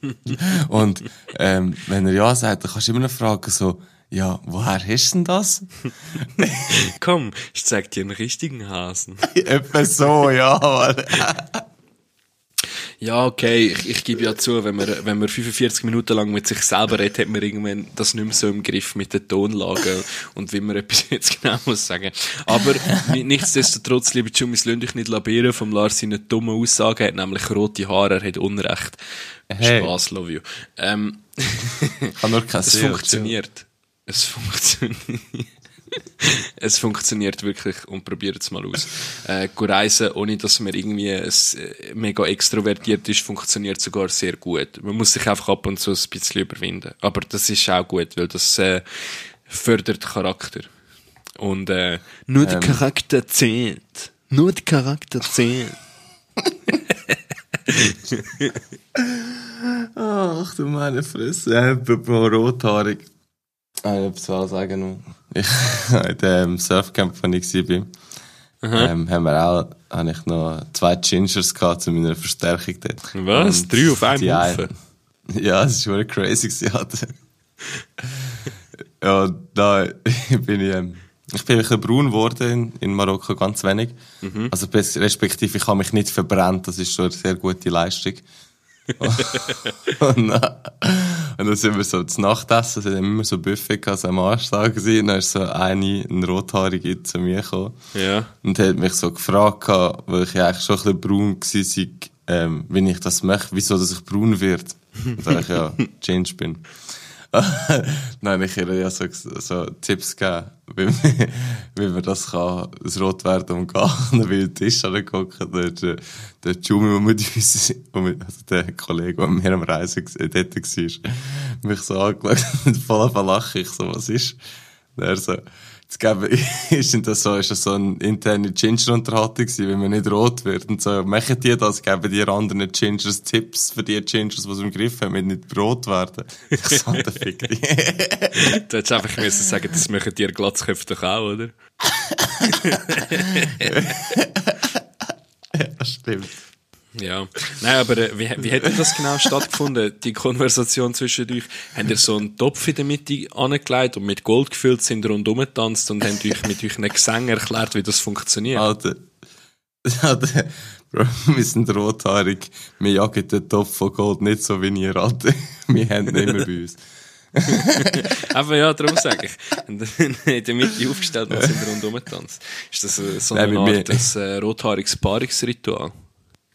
und, ähm, wenn er ja sagt, dann kannst du immer noch fragen, so, ja, woher hast du denn das? Komm, ich zeig dir einen richtigen Hasen. Etwa so, ja, Ja, okay, ich, ich gebe ja zu, wenn man, wenn man 45 Minuten lang mit sich selber redet, hat man irgendwann das nicht mehr so im Griff mit den Tonlagen und wie man etwas jetzt genau muss sagen. Aber nichtsdestotrotz, liebe Jumis, lasst euch nicht labieren vom Lars seine dumme Aussage, er hat nämlich rote Haare, er hat Unrecht. Hey. Spaß, love you. Ähm, Kann nur kein es funktioniert. Es funktioniert. es funktioniert wirklich und probiert es mal aus. Äh, reisen, ohne dass man irgendwie es, äh, mega extrovertiert ist, funktioniert sogar sehr gut. Man muss sich einfach ab und zu ein bisschen überwinden. Aber das ist auch gut, weil das äh, fördert Charakter. Und äh, nur der Charakter zählt. Nur der Charakter zählt. Ach du meine Fresse, äh, apropos rothaarig. Ah, ich muss was sagen noch. In dem Surfcamp, wo ich war, ähm, haben wir auch, habe ich noch zwei Gingers gehabt zu meiner Verstärkung dort. Was? Und Drei auf einem Haufen? Ja, es ist schon crazy und da bin ich, ähm, ich bin ein bisschen braun geworden in, in Marokko, ganz wenig. Mhm. Also, respektive, ich habe mich nicht verbrannt, das ist schon eine sehr gute Leistung. und, dann, und dann sind wir so zu Nachtessen, es hat immer so Buffet gehabt, so am Arsch gewesen, und dann ist so eine, ein Rothaarige zu mir gekommen. Ja. Und hat mich so gefragt, weil ich ja eigentlich schon ein bisschen braun war, ähm, wenn ich das möchte, wieso dass ich braun wird. Und dann ich ja Ginger bin. Habe ich ihr ja so, so Tipps gegeben, wie, man- wie man das kann, das Rotwerden umgehen. Und dann bin Tisch angeguckt, der, der, Jumi, der mit uns, also der Kollege, der mit mir am Reisen war, dort war, mich so angeschaut und voll verlachen. Ich so, was ist? Und er so, jetzt geben, ist das so, ist das so eine interne Ginger-Unterhaltung gewesen, wenn man nicht rot wird und so, machen die das, geben die anderen Gingers Tipps für die Gingers, die sie im Griff haben, mit nicht rot werden. Ich so, der Fick dich. Du hättest einfach müssen sagen, das machen dir Glatzköpfe doch auch, oder? ja, stimmt. Ja. Nein, aber äh, wie, wie hat denn das genau stattgefunden, die Konversation zwischen euch? Habt ihr so einen Topf in der Mitte angelegt und mit Gold gefüllt, sind rundum getanzt und habt euch mit euch einen Gesang erklärt, wie das funktioniert? Alter. Alter. Bro, wir sind rothaarig. Wir jagen den Topf von Gold nicht so wie ihr, Alter. Wir haben ihn immer bei uns. Aber ja, darum sage ich. Und dann in der Mitte aufgestellt und sind rundum getanzt. Ist das äh, so eine Art ein, äh, rothaariges Paarungsritual?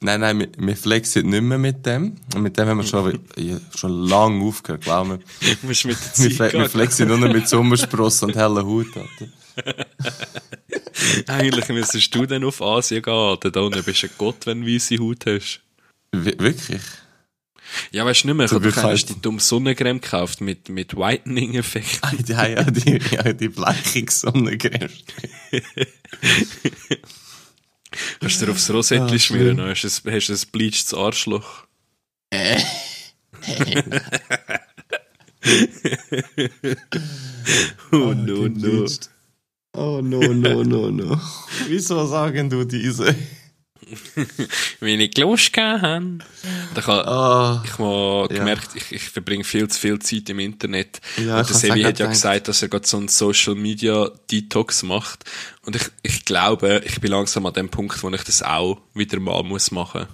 Nein, nein, wir, wir flexen nicht mehr mit dem. Und mit dem haben wir schon, ja, schon lange aufgehört, glaub mir. Du musst mit der Wir, Zeit wir gehen. flexen nur noch mit Sommersprossen und hellen Haut, Alter. Eigentlich müsstest du dann auf Asien gehen, Alter. Da unten bist du ein Gott, wenn du weisse Haut hast. Wir- Wirklich? Ja, weißt du nicht mehr, ich So einmal halt- die dumme Sonnencreme gekauft mit, mit Whitening-Effekt. Ah, ja, die, ja, die Bleichungssonnencreme. Kannst du dir aufs Rosettli schmieren, dann hast du ein, hast ein bleachtes Arschloch. oh no, no. Oh no, no, no, no. Wieso sagen du diese? Wenn ich Lust gehabt habe. Da kann, Ah, Ich habe Ja. gemerkt, ich, ich verbringe viel zu viel Zeit im Internet. Ja, und ich der auch hat ja gesagt, dass er gerade so einen Social Media Detox macht. Und ich, ich glaube, ich bin langsam an dem Punkt, wo ich das auch wieder mal muss machen.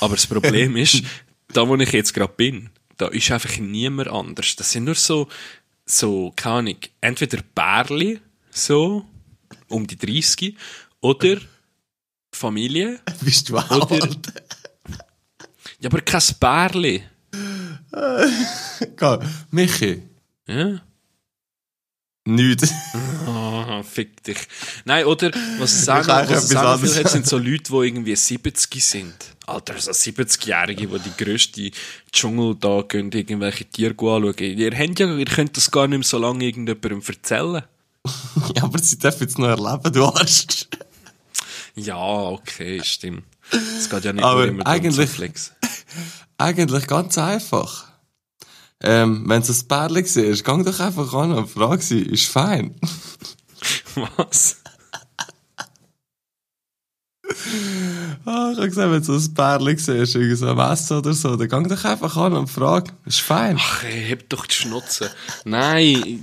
Aber das Problem ist, da wo ich jetzt gerade bin, da ist einfach niemand anders. Das sind nur so, so, keine Ahnung, entweder Bärli, so, um die 30, oder Familie, bist du auch Oder- alt? ja, aber kein Bärli. Geh, Michi, Ja? nicht. Ah, fick dich. Nein, oder, was es Ich noch, eigentlich was es auch noch viel hat, sind so Leute, die irgendwie 70 sind. Alter, so 70-Jährige, die die grösste Dschungel da gehen, irgendwelche Tiere anschauen. Ihr, habt ja, ihr könnt das gar nicht mehr so lange irgendjemandem erzählen. ja, aber sie dürfen jetzt noch erleben, du Arsch. Ja, okay, stimmt. Es geht ja nicht Aber immer eigentlich- zu flexen. Eigentlich ganz einfach. Ähm, wenn du ein Pärchen siehst, geh doch einfach an und frag sie, ist fein. Was? Ah, ich hab gesagt, wenn du ein Pärchen siehst, irgendwie so am Essen oder so, dann geh doch einfach an und frag, ist fein. Ach, ey, heb doch die Schnutze. Nein.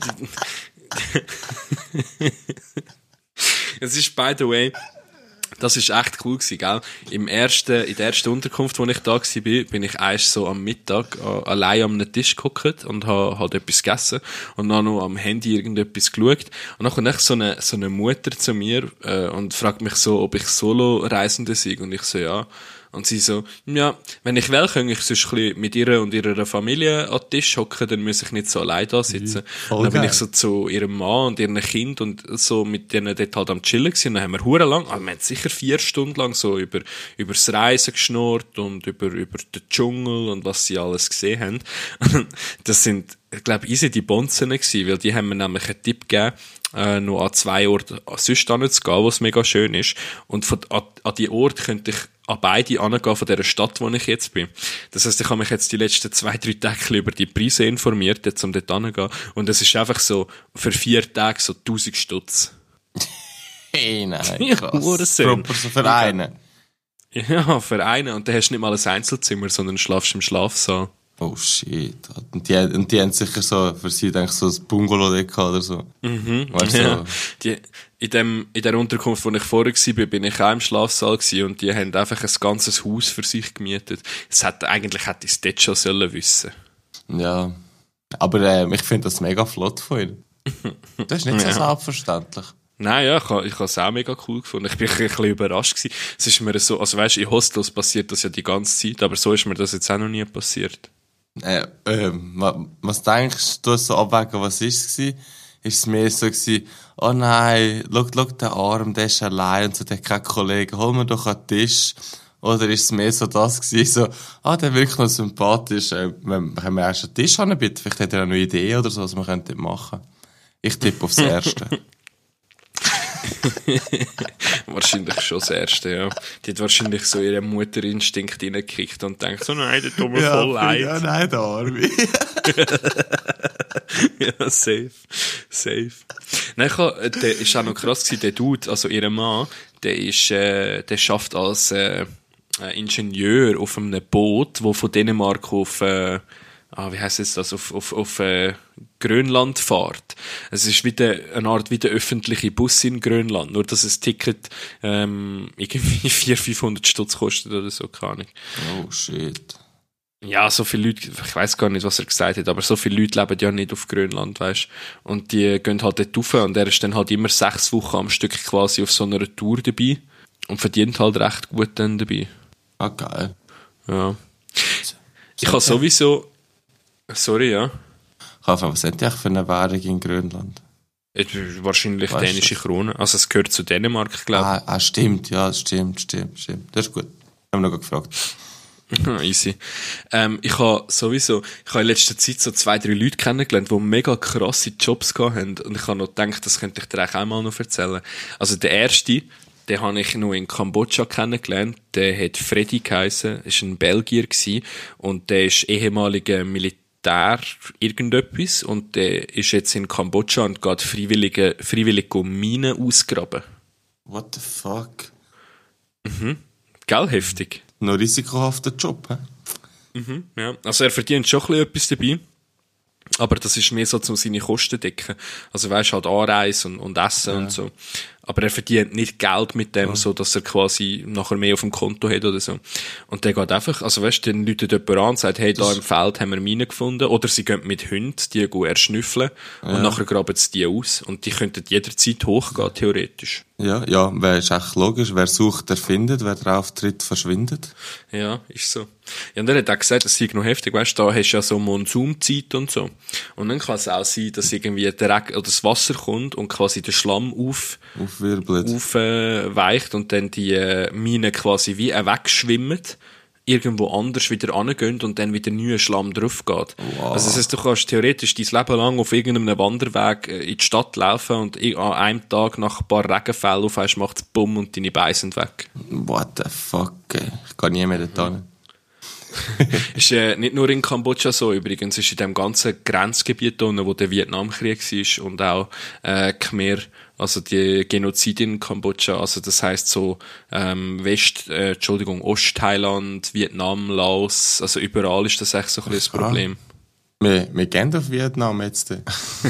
es ist, by the way, Das ist echt cool gewesen, gell? Im ersten, in der ersten Unterkunft, wo ich da war, bin ich erst so am Mittag äh, allein am Tisch geguckt und habe halt etwas gegessen und dann noch am Handy irgendetwas geschaut. Und dann kommt so eine, so eine Mutter zu mir äh, und fragt mich so, ob ich Solo-Reisende sei. Und ich so, ja. Und sie so, ja, wenn ich will, kann ich sonst ein mit ihr und ihrer Familie an den Tisch hocken, dann muss ich nicht so allein da sitzen. Voll und dann bin ich so zu ihrem Mann und ihren Kind und so mit denen dort halt am Chillen gewesen. Dann haben wir hure lang, also wir haben sicher vier Stunden lang so über, über das Reisen geschnurrt und über, über den Dschungel und was sie alles gesehen haben. das sind, ich glaube, easy die Bonzen gewesen, weil die haben mir nämlich einen Tipp gegeben, äh, noch an zwei Orte sonst zu gehen, wo es mega schön ist. Und von, an, an die Orte könnte ich an beide angehen von dieser Stadt, wo ich jetzt bin. Das heisst, ich habe mich jetzt die letzten zwei, drei Tage über die Preise informiert, jetzt um dort hingehen. Und es ist einfach so, für vier Tage so 1000 Stutz. Hey, nein, Ja, krass. Hurensohn. Proper so für einen. Ja, für einen. Und dann hast du nicht mal ein Einzelzimmer, sondern schlafst im Schlafsaal. Oh shit. Und die, und die haben sicher so, für sie, denke ich, so ein Bungalow oder so. Mhm. Weißt du, Ja, so. die, in, dem, in der Unterkunft, wo ich vorher war, bin ich auch im Schlafsaal und die haben einfach ein ganzes Haus für sich gemietet. Es hat, eigentlich hätte ich es dort schon sollen wissen. Ja. Aber ähm, ich finde das mega flott von ihnen. Das ist nicht so Ja. selbstverständlich. Nein, ja, ich, ich habe es auch mega cool gefunden. Ich bin ein bisschen überrascht gewesen. Es ist mir so, also weißt, in Hostels passiert das ja die ganze Zeit, aber so ist mir das jetzt auch noch nie passiert. Äh, wa- was denkst du so abwägen, was ist es? Ist es mehr so gewesen, oh nein, schau, schau den Arm, der ist allein und so, der hat keinen Kollegen, hol mir doch einen Tisch. Oder ist es mehr so das gewesen, so, ah, der wirkt noch sympathisch, äh, wir können wir erst einen Tisch anbieten, vielleicht hat er noch eine Idee oder so, was wir könnten machen. Ich tippe aufs Erste. Wahrscheinlich schon das Erste, ja. Die hat wahrscheinlich so ihren Mutterinstinkt reingekickt und denkt so, nein, der tut mir voll leid. Ja, nein, der Arme. ja, safe. Safe. Nein, ich hab, äh, der ist auch noch krass gewesen, der Dude, also ihr Mann, der ist, äh, der schafft als, äh, äh, Ingenieur auf einem Boot, wo von Dänemark auf, äh, ah, wie heisst es das, auf, auf, auf, äh, Grönland fährt. Es ist wieder eine Art wie der öffentliche Bus in Grönland, nur dass ein Ticket, ähm, irgendwie 400, 500 Stutz kostet oder so, keine Ahnung. Oh, shit. Ja, so viele Leute, ich weiß gar nicht, was er gesagt hat, aber so viele Leute leben ja nicht auf Grönland, weißt Und die gehen halt dort rauf und er ist dann halt immer sechs Wochen am Stück quasi auf so einer Tour dabei und verdient halt recht gut dann dabei. Ah, geil. Ja. Ich habe sowieso, sorry, ja, Kaffee, was die eigentlich für eine Währung in Grönland? Wahrscheinlich Weißt dänische das? Krone, also es gehört zu Dänemark, glaube Ah, ah, stimmt, ja, stimmt, stimmt, stimmt. Das ist gut. Haben wir noch gefragt. Easy. Ähm, ich habe sowieso, ich habe in letzter Zeit so zwei, drei Leute kennengelernt, die mega krasse Jobs haben. Und ich habe noch gedacht, das könnte ich dir auch mal noch erzählen. Also der erste, den habe ich noch in Kambodscha kennengelernt. Der hat Freddy geheissen, ist ein Belgier gewesen. Und der ist ehemaliger Militär irgendetwas. Und der ist jetzt in Kambodscha und geht freiwillig, freiwillig um Minen ausgraben. What the fuck? Gell, heftig. Noch risikohafter Job, hä? Ja, also er verdient schon ein bisschen etwas dabei. Aber das ist mehr so, um seine Kosten zu decken. Also weißt halt Anreise und, und Essen und so. Aber er verdient nicht Geld mit dem, so dass er quasi nachher mehr auf dem Konto hat oder so. Und der geht einfach, also weißt du, dann läutet jemand an und sagt, hey, da im Feld haben wir Minen gefunden. Oder sie gehen mit Hunden, die gehen erschnüffeln. Und nachher graben sie die aus. Und die könnten jederzeit hochgehen, theoretisch. Ja, ja, wer ist echt logisch. Wer sucht, der findet. Wer drauf tritt, verschwindet. Ja, ist so. Ja, und er hat auch gesagt, das sei noch heftig, weißt du, da hast du ja so Monsunzeit und so. Und dann kann es auch sein, dass irgendwie der Regen oder das Wasser kommt und quasi der Schlamm auf, Aufwirbelt. aufweicht und dann die äh, Minen quasi wie äh, wegschwimmen, irgendwo anders wieder angehen und dann wieder neuer Schlamm drauf geht. Wow. Also das heißt, du kannst theoretisch dein Leben lang auf irgendeinem Wanderweg äh, in die Stadt laufen und an einem Tag nach ein paar Regenfällen auf einmal macht es Bumm und deine Beine sind weg. What the fuck, ey. Ich kann nie mehr dort hin. Ist äh, nicht nur in Kambodscha so übrigens, ist in dem ganzen Grenzgebiet unten, wo der Vietnamkrieg war und auch äh, Khmer, also die Genozid in Kambodscha, also das heißt so ähm, West, äh, Entschuldigung, Ostthailand, Vietnam, Laos, also überall ist das echt so ein bisschen das Problem. Wir, wir gehen auf Vietnam jetzt.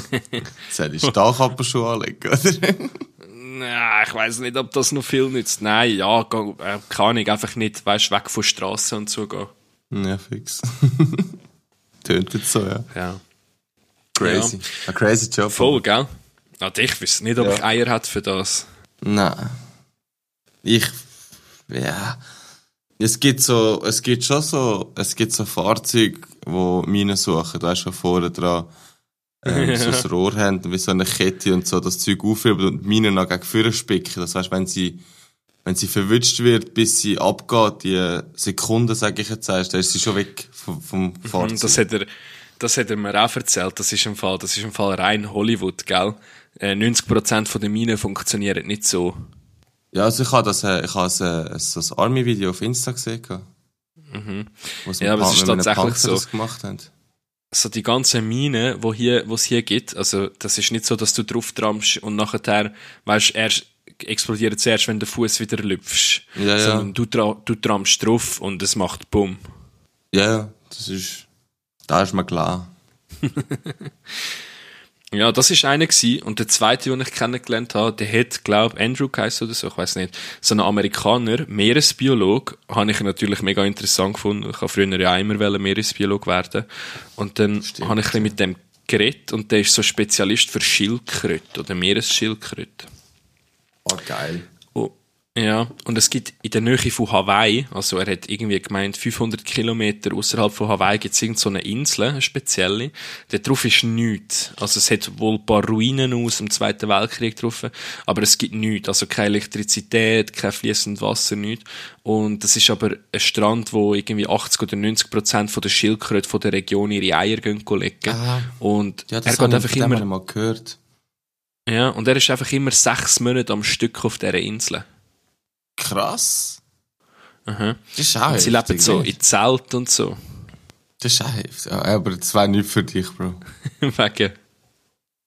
Soll ich Stahlkappenschuhe anlegen, oder? Ja, ich weiß nicht, ob das noch viel nützt. Nein, ja, äh, kann ich einfach nicht, weißt, weg von Straßen und so gehen. Ja, fix. Tönt jetzt so, ja. Ja. Crazy. Ein crazy Job. Voll, gell? Ah, ich wüsste nicht, ob Ja. ich Eier hätte für das. Nein. Ich, ja. Es gibt so, es gibt schon so, es gibt so Fahrzeuge, wo Minen suchen, da ist schon vorne dran, ähm, so ein Rohr haben, wie so eine Kette und so, das Zeug aufheben und Minen noch gegen vorne spicken. Das heißt, wenn sie, wenn sie verwünscht wird, bis sie abgeht, die Sekunden, sag ich jetzt, erst, dann ist sie schon weg vom, vom Fahrzeug. Und das hat er, das hat er mir auch erzählt. Das ist im Fall, das ist im Fall rein Hollywood, gell? Äh, 90% von den Minen funktionieren nicht so. Ja, also ich habe das, äh, ich habe äh, so ein Army-Video auf Insta gesehen. Mhm. Ja, aber es ist tatsächlich so. Das gemacht haben. so die ganzen Minen, wo hier, wo es hier gibt, also das ist nicht so, dass du drauf trampst und nachher, weißt, erst explodiert zuerst, wenn der Fuß wieder lüpfst. Ja, ja. Sondern du, tra du trampst drauf und es macht Bumm. Ja, ja, das ist, da ist mir klar. Ja, das ist einer gewesen. Und der zweite, den ich kennengelernt habe, der hat, glaub, Andrew geheißen oder so, ich weiß nicht. So ein Amerikaner, Meeresbiolog, habe ich natürlich mega interessant gefunden. Ich habe früher ja immer Meeresbiolog werden. Und dann habe ich ein bisschen mit dem geredet und der ist so Spezialist für Schildkröte oder Meeresschildkröte. Oh, geil. Oh, ja, und es gibt in der Nähe von Hawaii, also er hat irgendwie gemeint, 500 Kilometer außerhalb von Hawaii gibt es irgendeine so Insel, eine spezielle. Dort drauf ist nichts. Also es hat wohl ein paar Ruinen aus dem Zweiten Weltkrieg drauf, aber es gibt nichts. Also keine Elektrizität, kein fließendes Wasser, nichts. Und das ist aber ein Strand, wo irgendwie 80 oder 90 Prozent von der Schildkröte von der Region ihre Eier gehen legen. Ah. Und Ja, er das geht habe ich, einfach immer, mal gehört. Ja, und er ist einfach immer sechs Monate am Stück auf dieser Insel. Krass. Aha. Das ist auch Und sie heftig, leben so in Zelt und so. Das ist auch heftig. Aber das wäre nicht für dich, Bro. Wegen.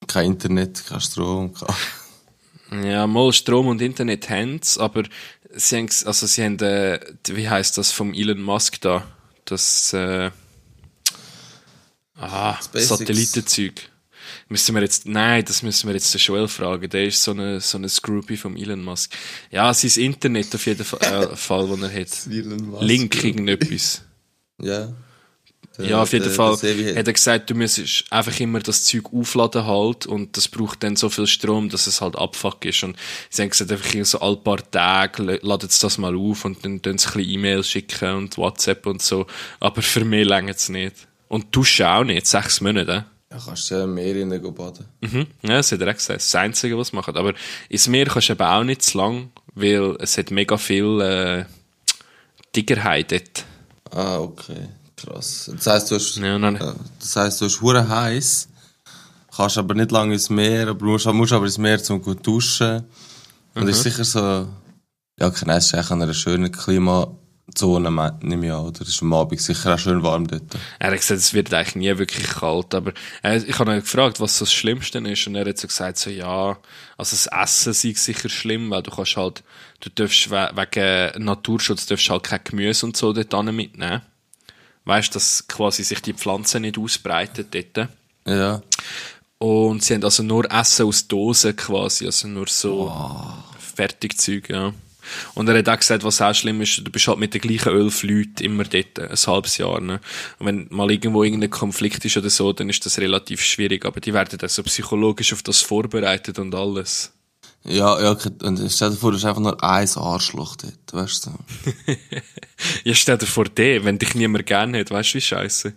Kein Internet, kein Strom, kein... Ja, mal Strom und Internet haben's, aber sie haben, also sie haben, äh, wie heißt das vom Elon Musk da? Das, äh, ah. Satellitenzeug. Müssen wir jetzt, nein, das müssen wir jetzt den Joel fragen. Der ist so eine, so eine Groupie vom Elon Musk. Ja, sein Internet auf jeden Fall, äh, Fall, wo er hat. Elon Musk Link irgendetwas. Ja. Der- Ja, auf jeden der- Fall der hat er gesagt, du müsstest einfach immer das Zeug aufladen halt und das braucht dann so viel Strom, dass es halt abfuck ist. Und sie haben gesagt, einfach so alle paar Tage l- laden sie das mal auf und dann tun sie ein bisschen E-Mails schicken und WhatsApp und so. Aber für mich längert es nicht. Und duschen auch nicht, sechs Monate. Ja, kannst du ja im Meer rein gehen baden. Mhm. Ja, das hat er auch gesagt. Das Einzige, was sie machen. Aber ins Meer kannst du eben auch nicht zu lang, weil es hat mega viel äh, Diggerheit dort. Ah, okay. Krass. Das heisst, du hast, Ja, äh, das heisst, du hast hure heiß, kannst aber nicht lange ins Meer, aber musst, musst aber ins Meer zum gut duschen. Und Mhm. ist sicher so, ja, Kness ist eigentlich an einer schönen Klimazone, me- nehme ich an, oder? Ist am Abend sicher auch schön warm dort. Er hat gesagt, es wird eigentlich nie wirklich kalt, aber äh, ich habe ihn gefragt, was so das Schlimmste ist und er hat so gesagt, so ja, also das Essen sei sicher schlimm, weil du kannst halt, du darfst we wegen Naturschutz darfst halt kein Gemüse und so dort mitnehmen. Weißt, dass quasi sich die Pflanze nicht ausbreitet dort. Ja. Und sie haben also nur Essen aus Dosen quasi, also nur so Fertigzeug, ja. Und er hat auch gesagt, was auch schlimm ist, du bist halt mit den gleichen elf Leuten immer dort, ein halbes Jahr, ne. Und wenn mal irgendwo irgendein Konflikt ist oder so, dann ist das relativ schwierig, aber die werden dann so psychologisch auf das vorbereitet und alles. Ja, ja, und stell dir vor, du hast einfach nur ein Arschloch dort, weißt du? Ja, stell dir vor, der, wenn dich niemand gerne hat, weißt du, wie scheiße.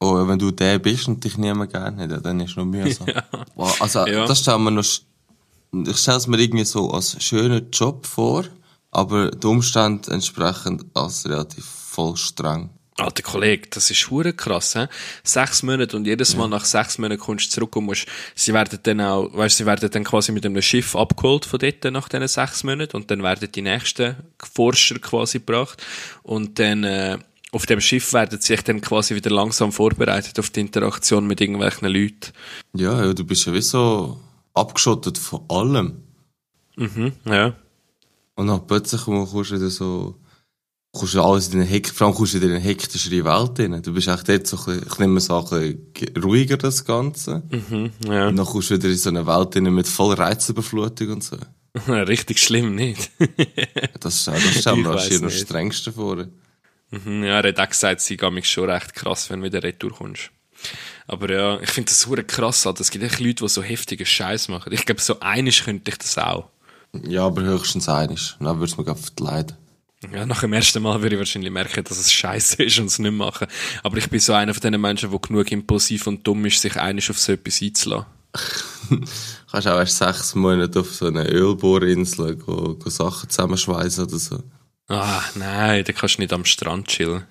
Oh, ja, wenn du der bist und dich niemand gerne hat, ja, dann ist es noch mühsam. Wow, also, Ja. das stellen wir noch, ich stelle es mir irgendwie so als schönen Job vor, aber die Umstände entsprechend als relativ voll streng. Alter Kollege, das ist hure krass, hä? Sechs Monate und jedes Mal nach sechs Monaten kommst du zurück und musst, sie werden dann auch, weißt, sie werden dann quasi mit einem Schiff abgeholt von dort nach diesen sechs Monaten und dann werden die nächsten Forscher quasi gebracht und dann, äh, auf dem Schiff werden sie sich dann quasi wieder langsam vorbereitet auf die Interaktion mit irgendwelchen Leuten. Ja, ja, du bist ja wie so abgeschottet von allem. Mhm, ja. Und dann plötzlich kommst du wieder so, kommst du alles in eine Hekt, vor allem kommst du in eine hektischere Welt rein. Du bist echt dort so ein bisschen, ich nehme es an, ein bisschen ruhiger, das Ganze. Mhm, ja. Und dann kommst du wieder in so eine Welt rein mit voller Reizüberflutung und so. Richtig schlimm, nicht? Das, das stellen Ich wir weiss wahrscheinlich noch nicht. strengste vor. Mhm, ja, er hat auch gesagt, sie geht mich schon recht krass, wenn du wieder retour kommst. Aber ja, ich finde das super krass, Alter. Es gibt echt Leute, die so heftigen Scheiß machen. Ich glaube, so einisch könnte ich das auch. Ja, aber höchstens einig. Dann würde es mir verleiden. Ja, nach dem ersten Mal würde ich wahrscheinlich merken, dass es scheiße ist und es nicht machen. Aber ich bin so einer von diesen Menschen, der genug impulsiv und dumm ist, sich einisch auf so etwas einzulassen. Kannst auch erst sechs Monate auf so einer Ölbohrinsel go, go Sachen zusammenschweißen oder so. Ah, nein, da kannst du nicht am Strand chillen.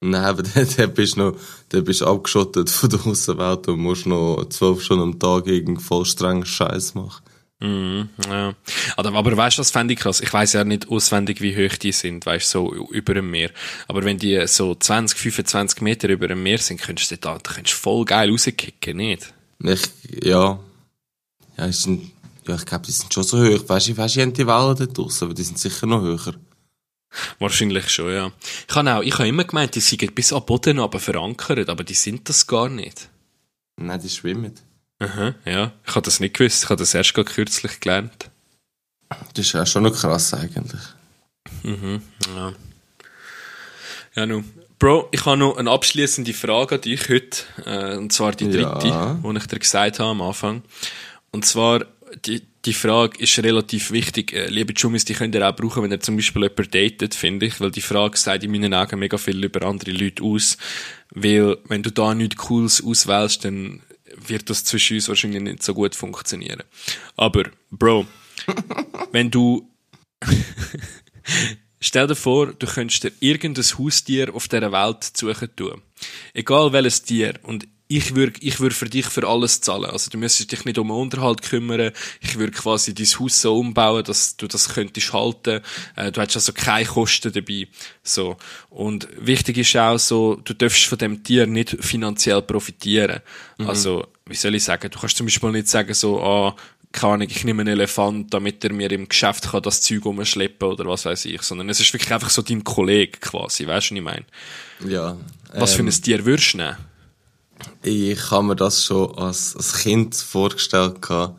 Nein, aber dann, dann bist du noch, dann bist abgeschottet von der Außenwelt und musst noch zwölf Stunden am Tag irgendeinen voll strengen Scheiß machen. Mhm, ja. Aber, aber weißt du, was fände ich krass? Ich weiß ja nicht auswendig, wie hoch die sind, weißt du, so über dem Meer. Aber wenn die so 20, 25 Meter über dem Meer sind, könntest du da, da könntest voll geil rauskicken, nicht? Ich, ja. Ja, sind, ja, ich glaube, die sind schon so hoch. Weißt du, weißt du, die haben die Wellen dort draussen, aber die sind sicher noch höher. Wahrscheinlich schon, ja. Ich habe auch, ich habe immer gemeint, die sind bis am Boden aber verankert, aber die sind das gar nicht. Nein, die schwimmen. Aha, ja. Ich habe das nicht gewusst. Ich habe das erst gerade kürzlich gelernt. Das ist ja schon noch krass eigentlich. Mhm, ja. Ja, nun. Bro, ich habe noch eine abschließende Frage an dich heute. Äh, und zwar die dritte, Ja. die ich dir gesagt habe am Anfang. Und zwar, die, die Frage ist relativ wichtig. Äh, liebe Jummis, die könnt ihr auch brauchen, wenn ihr zum Beispiel jemanden datet, finde ich. Weil die Frage sagt in meinen Augen mega viel über andere Leute aus. Weil, wenn du da nichts Cooles auswählst, dann wird das zwischen uns wahrscheinlich nicht so gut funktionieren. Aber, Bro, wenn du Stell dir vor, du könntest dir irgendein Haustier auf dieser Welt suchen tun. Egal welches Tier. Und ich würde ich würd für dich für alles zahlen. Also du müsstest dich nicht um den Unterhalt kümmern. Ich würde quasi dein Haus so umbauen, dass du das könntest halten. Äh, du hättest also keine Kosten dabei. So. Und wichtig ist auch so, du darfst von dem Tier nicht finanziell profitieren. Also, wie soll ich sagen? Du kannst zum Beispiel nicht sagen so, ah, keine Ahnung, ich nehme einen Elefant, damit er mir im Geschäft kann das Zeug umschleppen oder was weiß ich, sondern es ist wirklich einfach so dein Kollege quasi, weißt du, was ich meine? Ja. Was für ähm, ein Tier würdest du nehmen? Ich habe mir das schon als, als Kind vorgestellt gehabt.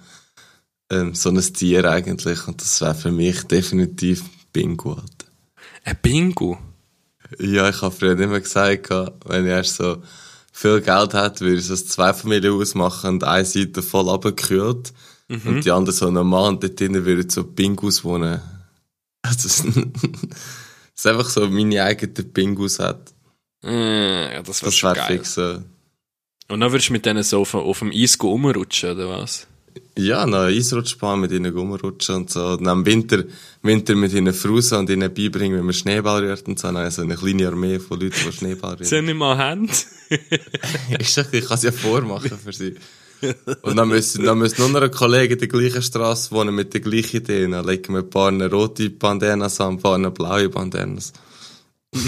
Ähm, so ein Tier eigentlich. Und das wäre für mich definitiv Bingo. Alter. Ein Bingo? Ja, ich habe früher immer gesagt, gehabt, wenn ich erst so viel Geld hätte, würde ich so ein Zweifamilienhaus machen und eine Seite voll abgekühlt. Und die andere so normal und dort drinnen würden so Bingos wohnen. Also, es ist einfach so meine eigene Bingos hat. Äh, ja, das wäre Das schon wäre geil. fix so. Und dann würdest du mit denen so auf, auf dem Eis rumrutschen, oder was? Ja, noch Eisrutschbahn mit ihnen rumrutschen und so. Und dann im Winter, Winter mit ihnen frusen und ihnen beibringen, wie man Schneeball rührt und so. Dann also eine kleine Armee von Leuten, die Schneeball rühren. Sie nicht mal Hände? Ich sag, ich kann es ja vormachen für sie. Und dann müssen, dann müssen nur noch ein Kollege in der gleichen Straße wohnen mit der gleichen Idee. Dann legen wir ein paar rote Bandanas an, ein paar blaue Bandanas.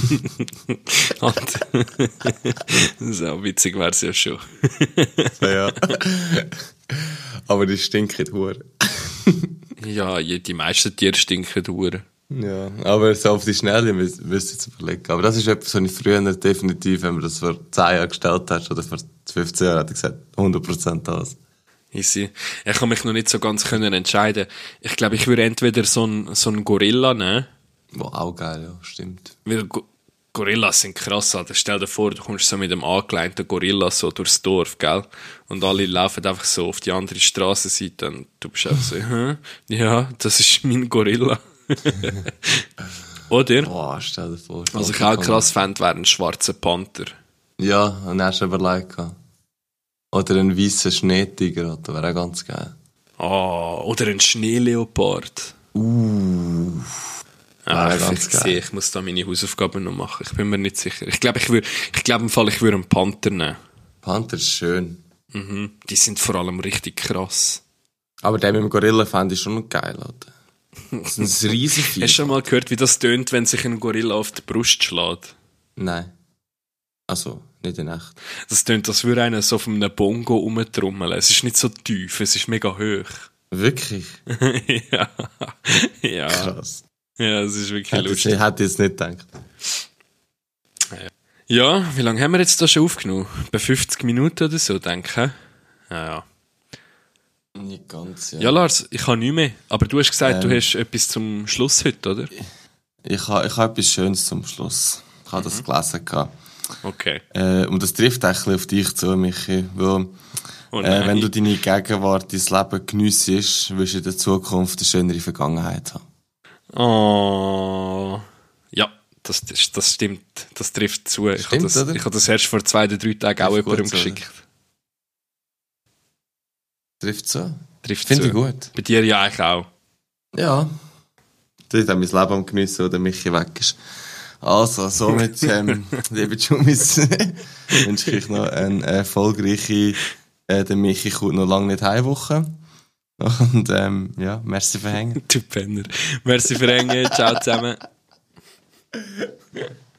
so witzig wär's ja schon. Ja. Aber die stinken hure. Ja, die meisten Tiere stinken durch. Ja, aber so auf die Schnelle müsst müsst ihr jetzt überlegen. Aber das ist etwas, was ich früher definitiv, wenn man das vor 10 Jahren gestellt hat, oder vor 15 Jahren, hätte ich gesagt, 100% das. Easy. Ich kann mich noch nicht so ganz können entscheiden. Ich glaube, ich würde entweder so einen so einen Gorilla nehmen, Wow, auch geil, ja, stimmt. weil Go Gorillas sind krass, Alter. Stell dir vor, du kommst so mit dem angeleinten Gorilla so durchs Dorf, gell? Und alle laufen einfach so auf die andere Straßenseite und du bist einfach so, hä? Ja, das ist mein Gorilla. Oder? Boah, stell dir vor. Was ich auch krass fände, wäre ein schwarzer Panther. Ja, und hast du überlegt. Oder ein weißer Schneetiger, das wäre auch ganz geil. Ah, oder ein Schneeleopard. Uh. Ah, ich, ganz ich, sehe, ich muss da meine Hausaufgaben noch machen. Ich bin mir nicht sicher. Ich glaube, ich würde, ich glaube im Fall, ich würde einen Panther nehmen. Panther ist schön. Mhm. Die sind vor allem richtig krass. Aber der mit dem Gorilla fände ich schon noch geil, Alter. Das ist ein riesen Hast du schon mal gehört, wie das tönt, wenn sich ein Gorilla auf die Brust schlägt? Nein. Also, nicht in echt. Das tönt, als würde einer so auf einem Bongo rumtrommeln. Es ist nicht so tief, es ist mega hoch. Wirklich? ja. ja. Krass. Ja, es ist wirklich Hätte ich lustig. hätte ich jetzt nicht gedacht. Ja, wie lange haben wir jetzt da schon aufgenommen? Bei 50 Minuten oder so, denke ich. Ja, ja. Nicht ganz, ja. Ja, Lars, ich habe nicht mehr. Aber du hast gesagt, Ähm. du hast etwas zum Schluss heute, oder? Ich habe ich ha etwas Schönes zum Schluss. Ich habe das gelesen. Gehabt. Okay. Äh, und das trifft auch auf dich zu, Michi. Weil, Oh äh, wenn du deine Gegenwart, dein Leben geniessest, wirst du in der Zukunft eine schönere Vergangenheit haben. Oh. Ja, das, das, das stimmt. Das trifft zu. ich habe Stimmt, das, ich habe das erst vor zwei oder drei Tagen auch jemandem geschickt. Trifft zu. Trifft Finde zu. ich gut. Bei dir ja eigentlich auch. Ja. Du hast auch mein Leben am Geniessen, wo der Michi weg ist. Also, somit, ähm, liebe Jummis, wünsche ich euch noch eine erfolgreiche, äh, der Michi kommt noch lange nicht Heimwoche. Und, ähm, ja, merci für Hängen. Du Penner. Merci für Hängen. Ciao zusammen.